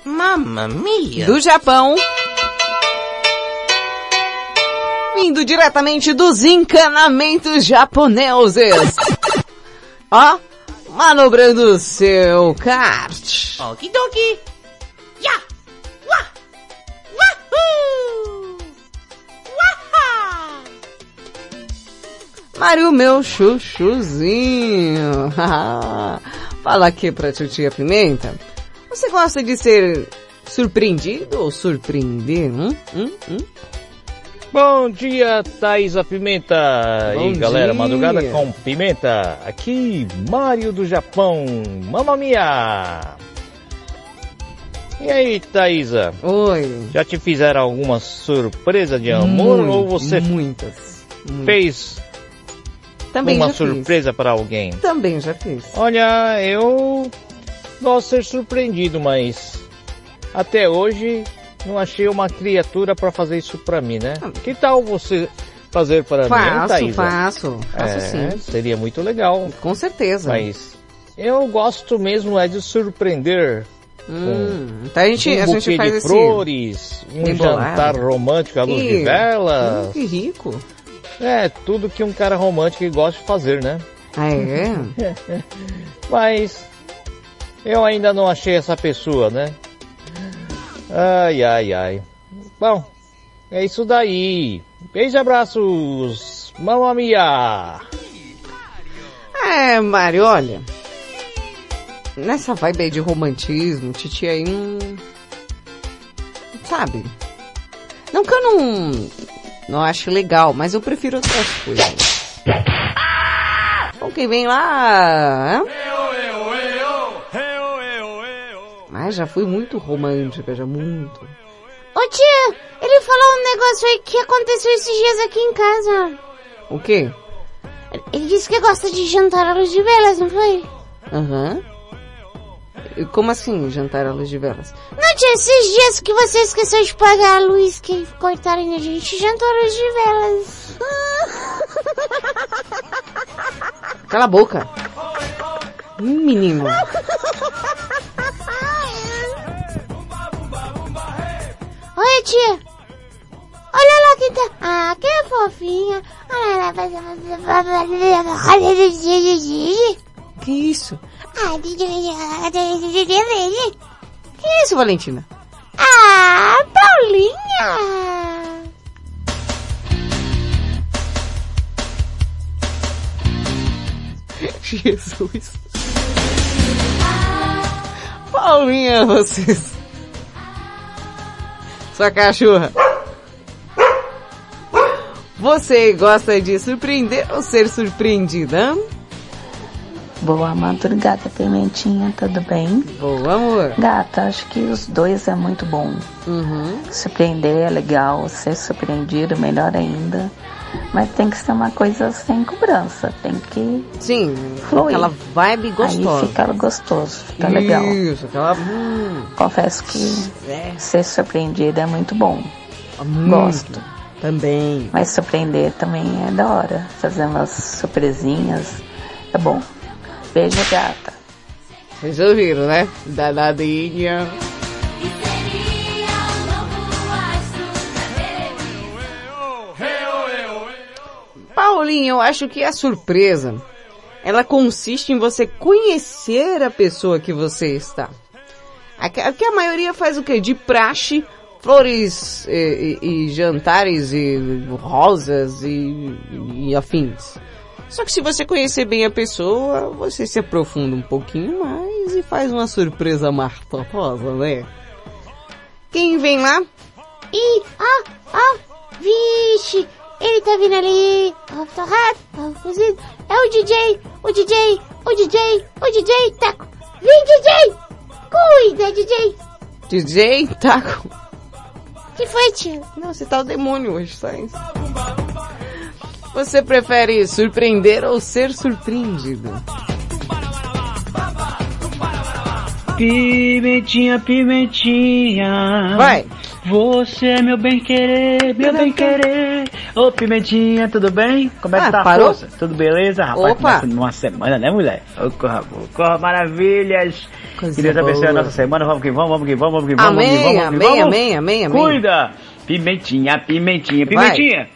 Mamma mia! Do Japão. Vindo diretamente dos encanamentos japoneses. *laughs* Ó, manobrando seu kart. Okidoki! Ya! Wah! Wahoo! Mário, meu chuchuzinho. *laughs* Fala aqui pra titia Pimenta. Você gosta de ser surpreendido ou surpreender? Hum? Hum? Hum? Bom dia, Thaisa Pimenta. Bom e galera, dia. madrugada com pimenta. Aqui, Mário do Japão. Mamma mia! E aí, Thaisa? Oi. Já te fizeram alguma surpresa de amor ou você muitas, muitas. fez Também uma já fiz. surpresa para alguém? Também já fiz. Olha, eu gosto de ser surpreendido, mas até hoje não achei uma criatura para fazer isso para mim, né? Que tal você fazer para mim, Faço, Thaisa? faço. Faço É, sim. Seria muito legal. Com certeza. Mas eu gosto mesmo é de surpreender. Hum, então a gente, um a gente faz de esse... flores, um Rebolado. jantar romântico à luz de velas. hum, que rico. É, tudo que um cara romântico gosta de fazer, né? Ah, é? *laughs* Mas eu ainda não achei essa pessoa, né? Ai, ai, ai. Bom, é isso daí. Beijo e abraços. Mamma mia! É, Mário, olha. Nessa vibe aí de romantismo, Titi aí não. Sabe? Não que eu não. Não ache legal, mas eu prefiro outras coisas. Então quem vem lá. hã? Mas já fui muito romântica, já muito. Ô tia, ele falou um negócio aí que aconteceu esses dias aqui em casa. O quê? Ele disse que gosta de jantar à luz de velas, não foi? Aham. E Como assim, jantar à luz de velas? Não, tia, esses dias que você esqueceu de pagar a luz que cortaram a gente jantou à luz de velas. Cala a boca. Hum, menino. Olha, tia. Olha lá quem tá. Ah, que fofinha. Olha lá. Que isso? Que isso, Valentina? Ah, Paulinha. *laughs* Jesus. Paulinha, vocês. Sua cachorra. Você gosta de surpreender ou ser surpreendida? hã? Boa madrugada, Pimentinha, tudo bem? Boa, amor. Gata, acho que os dois é muito bom. Uhum. Surpreender é legal, ser surpreendido melhor ainda. Mas tem que ser uma coisa sem cobrança, tem que Sim, fluir. aquela vibe gostosa. Aí fica gostoso, fica legal. Isso, aquela... Hum, Confesso que é. ser surpreendido é muito bom. muito. Gosto. Também. Mas surpreender também é da hora. Fazer umas surpresinhas é bom. Beijo, gata. Vocês ouviram, né? Danadinha. Paulinho, eu acho que a surpresa, ela consiste em você conhecer a pessoa que você está. Aqui a maioria faz o quê? De praxe, flores e, e- e jantares e rosas e, e afins. Só que se você conhecer bem a pessoa, você se aprofunda um pouquinho mais e faz uma surpresa martosa, né? Quem vem lá? Ih, ah, ah, vixe, ele tá vindo ali. Ó, torrado, ó, cozido. É o DJ, o DJ, o DJ, o DJ, taco. Vem, DJ! Cuida, DJ! DJ Taco. Que foi, tio? Não, você tá o demônio hoje, isso. Você prefere surpreender ou ser surpreendido? Pimentinha, pimentinha. Vai. Você é meu bem querer, meu bem querer. Ô, Pimentinha, tudo bem? Como é que Ah, tá a parou? força? Tudo beleza? Rapaz, Opa. numa semana, né, mulher? Ô, corra, boa, corra, maravilhas. Coisa que Deus abençoe a boa. nossa semana. Vamos que vamos, vamos que vamos, vamos que vamos. Amém, vamos que vamos, que amém, vamos. amém, amém, amém. Cuida! Pimentinha, pimentinha, Vai.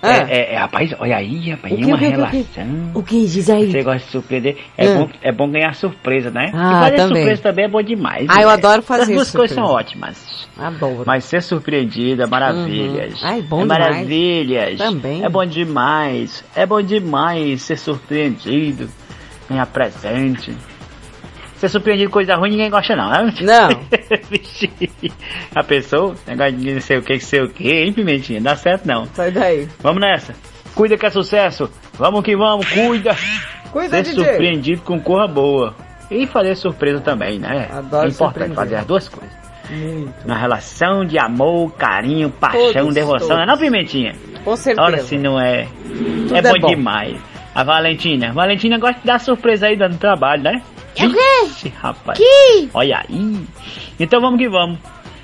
Pimentinha. Ah. É, é, é, rapaz, olha aí, rapaz, é que, uma que, o que? relação. O que diz aí? Você gosta de surpreender? É, Ah. bom, é bom ganhar surpresa, né? Ah, e fazer também. surpresa também é bom demais. Ah, eu mulher. adoro fazer As duas coisas são ótimas. Adoro. Mas ser surpreendida, maravilhas. Uhum. Ai, bom é demais. maravilhas. Também. É bom demais. É bom demais ser surpreendido. Ganhar presente. Ser surpreendido coisa ruim ninguém gosta não, né? Não. *laughs* A pessoa, negócio de não sei o que, sei o que, hein, Pimentinha? Dá certo não. Sai daí. Vamos nessa. Cuida que é sucesso. Vamos que vamos, cuida. Cuida, Ser DJ. surpreendido com corra boa. E fazer surpresa também, né? Adoro é importante fazer as duas coisas. Muito. Na relação de amor, carinho, paixão, Todos, devoção, todos. não é não, Pimentinha? Com certeza. Ora se não é. Tudo é é bom, bom. demais. A Valentina. Valentina gosta de dar surpresa aí dando trabalho, né? É o quê? Rapaz. Que? Olha aí. Então vamos que vamos.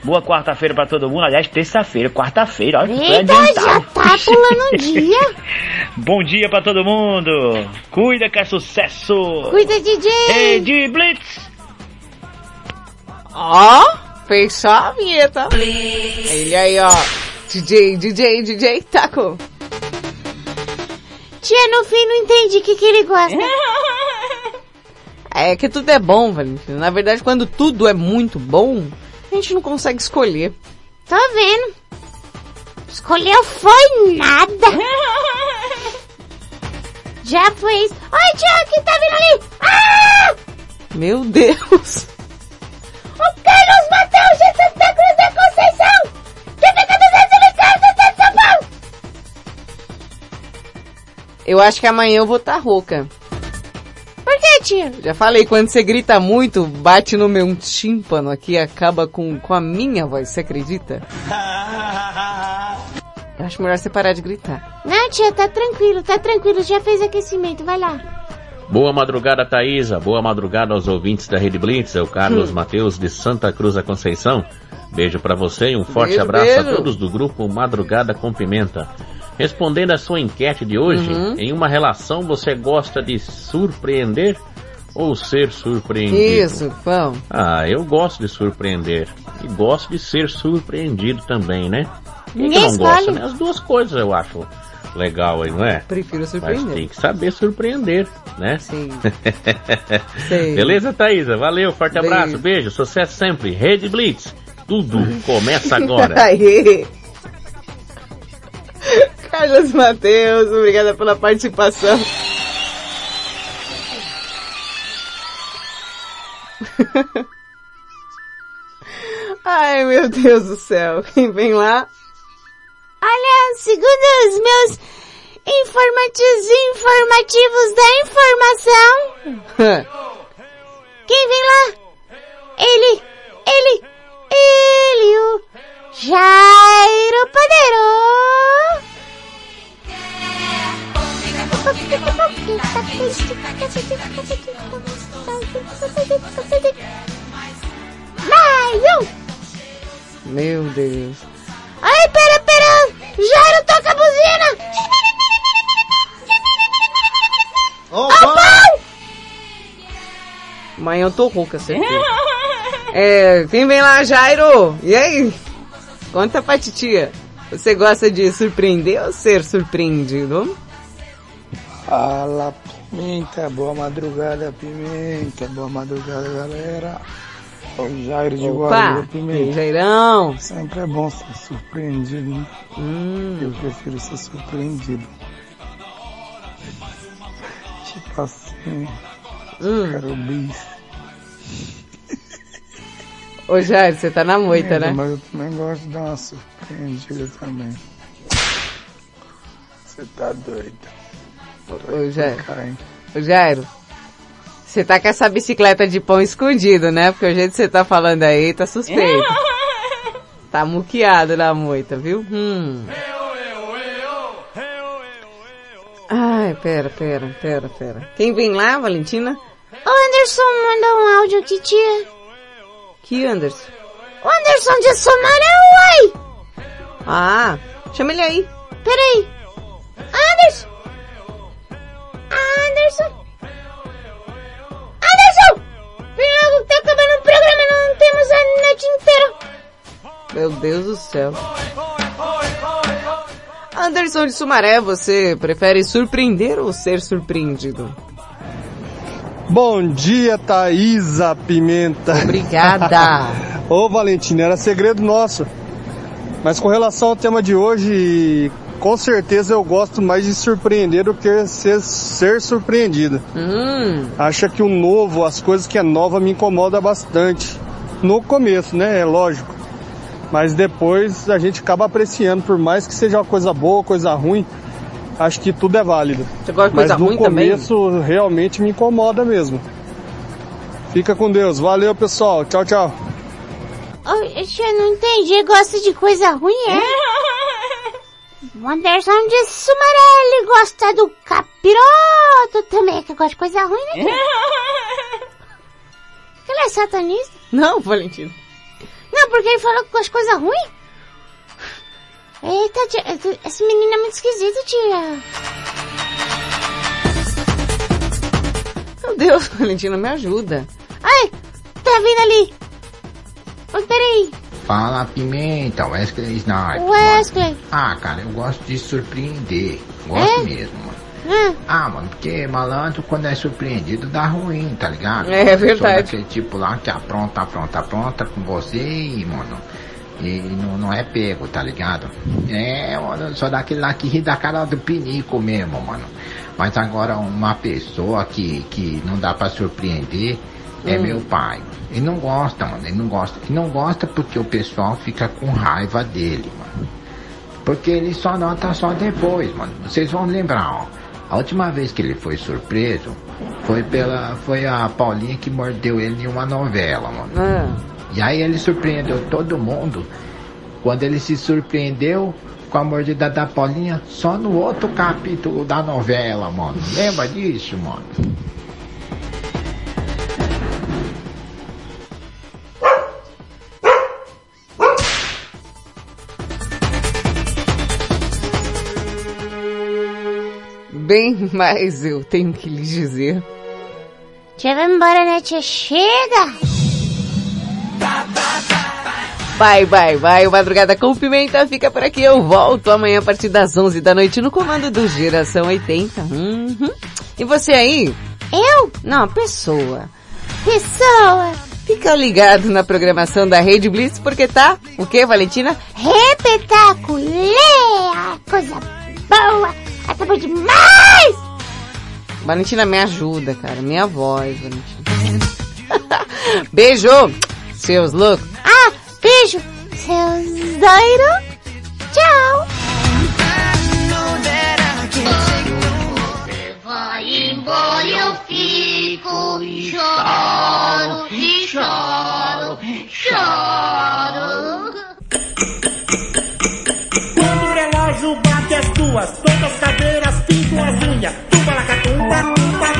Boa quarta-feira pra todo mundo. Aliás, terça-feira, quarta-feira. Olha, Eita, já tá pulando um dia. *laughs* Bom dia pra todo mundo. Cuida que é sucesso. Cuida, DJ. Rede Blitz. Ó, fez só a vinheta. Ele aí, ó. DJ, DJ, DJ, taco. Tia, no fim não entendi o que, que ele gosta. *laughs* É que tudo é bom, Valentina. Na verdade, quando tudo é muito bom, a gente não consegue escolher. Tô vendo. Escolheu foi nada. Já foi isso. Oi, tia, que tá vindo ali? Ah! Meu Deus. O Carlos Mateus de Santa Cruz da Conceição! Que fica 224 de São Paulo! Eu acho que amanhã eu vou estar rouca. Por que, tia? Já falei, quando você grita muito, bate no meu tímpano aqui e acaba com, com a minha voz, você acredita? *laughs* Eu acho melhor você parar de gritar. Não, tia, tá tranquilo, tá tranquilo. Já fez aquecimento, vai lá. Boa madrugada, Thaisa. Boa madrugada aos ouvintes da Rede Blitz. É o Carlos Hum. Mateus de Santa Cruz da Conceição. Beijo pra você e um forte Beijo, abraço beijo. a todos do grupo Madrugada com Pimenta. Respondendo a sua enquete de hoje, Uhum. em uma relação você gosta de surpreender ou ser surpreendido? Isso, vamos. Ah, eu gosto de surpreender. E gosto de ser surpreendido também, né? Quem que não gosta, né? As duas coisas eu acho legal aí, não é? Prefiro Mas surpreender. tem que saber surpreender, né? Sim. *laughs* Sim. Beleza, Thaisa? Valeu, forte Beijo. abraço, beijo, sucesso sempre. Rede Blitz, tudo *laughs* começa agora. Aí. Carlos Mateus, obrigada pela participação. *laughs* Ai, meu Deus do céu. Quem vem lá? Olha, segundo os meus informativos, informativos da informação, *laughs* quem vem lá? Ele, ele, ele, o Jairo Padeiro. Jairo! Meu Deus. Ai, pera, pera! Jairo, toca a buzina! Opa! Amanhã eu tô rouca, certeza. *laughs* É, quem vem lá, Jairo? E aí? Conta pra titia. Você gosta de surpreender ou ser surpreendido? Fala, Pimenta, boa madrugada, Pimenta, boa madrugada, galera. O Jairo de Opa, Guarulhos, Pimenta. Jairão? Sempre é bom ser surpreendido, né? Hum. Eu prefiro ser surpreendido. Tipo assim, Hum. quero bis. Ô Jairo, você tá na moita, É, né? Mas eu também gosto de dar uma surpreendida também. Você tá doido. Ô Jairo. Ô Jairo. Você tá com essa bicicleta de pão escondido, né? Porque o jeito que você tá falando aí tá suspeito. *laughs* Tá muqueado na moita, viu? Hum. Ai, pera, pera, pera, pera. Quem vem lá, Valentina? O Anderson mandou um áudio aqui, tia. Que Anderson? O Anderson de Sumaré, uai! Ah, chama ele aí. Peraí. Anderson! Anderson! Pelo, tá acabando o programa, não temos a noite inteira. Meu Deus do céu. Anderson de Sumaré, você prefere surpreender ou ser surpreendido? Bom dia, Thaisa Pimenta. Obrigada. *laughs* Ô, Valentina, era segredo nosso. Mas com relação ao tema de hoje, com certeza eu gosto mais de surpreender do que ser, ser surpreendido. Hum. Acha que o novo, as coisas que é nova me incomoda bastante. No começo, né? É lógico. Mas depois a gente acaba apreciando, por mais que seja uma coisa boa, coisa ruim, acho que tudo é válido. Você gosta de Mas coisa no ruim também? começo realmente me incomoda mesmo. Fica com Deus. Valeu, pessoal. Tchau, tchau. Oxe, eu não entendi. Gosta de coisa ruim, é? *laughs* O Anderson de Sumarelli gosta do capiroto também, que gosta de coisa ruim, né? *laughs* Ele é satanista? Não, Valentino. Não, porque ele falou que gosta de coisa ruim? Eita, tia, esse menino é muito esquisito, tia. Meu Deus, *laughs* Valentino, me ajuda. Ai, tá vindo ali. Oi, peraí. Fala Pimenta, Wesley Snipes. Wesley. Ah, cara, eu gosto de surpreender. Gosto É? mesmo, mano. Hum. Ah, mano, porque malandro quando é surpreendido dá ruim, tá ligado? É, é verdade. Sou daquele tipo lá que apronta, apronta, apronta com você e, mano, e não, não é pego, tá ligado? É, mano, só daquele lá que ri da cara do pinico mesmo, mano. Mas agora uma pessoa que, que não dá pra surpreender é Hum. meu pai. Ele não gosta, mano, ele não gosta. Ele não gosta porque o pessoal fica com raiva dele, mano. Porque ele só nota só depois, mano. Vocês vão lembrar, ó. A última vez que ele foi surpreso foi pela. foi a Paulinha que mordeu ele em uma novela, mano. Ah. E aí ele surpreendeu todo mundo quando ele se surpreendeu com a mordida da Paulinha só no outro capítulo da novela, mano. Lembra disso, mano? Bem, mas eu tenho que lhes dizer. Tia, vai embora, né, tia? Chega! Vai, vai, vai. O Madrugada com Pimenta fica por aqui. Eu volto amanhã a partir das 11 da noite no comando do Geração 80. Uhum. E você aí? Eu? Não, pessoa. Pessoa! Fica ligado na programação da Rede Blitz porque tá, o que, Valentina? Repetaculé! Coisa boa! Tá bom demais! Valentina, me ajuda, cara. Minha voz, Valentina. *laughs* Beijo, seus loucos. Ah, beijo, seus doidos! Tchau! Vai embora, eu fico e choro, e choro, choro. duas, todas as cadeiras, pinto as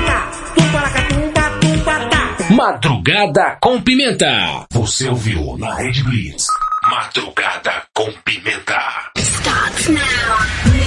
tá. Tumba, lacatumba, tumba tá. Madrugada com pimenta. Você ouviu na Red Blitz. Madrugada com pimenta. Stop now.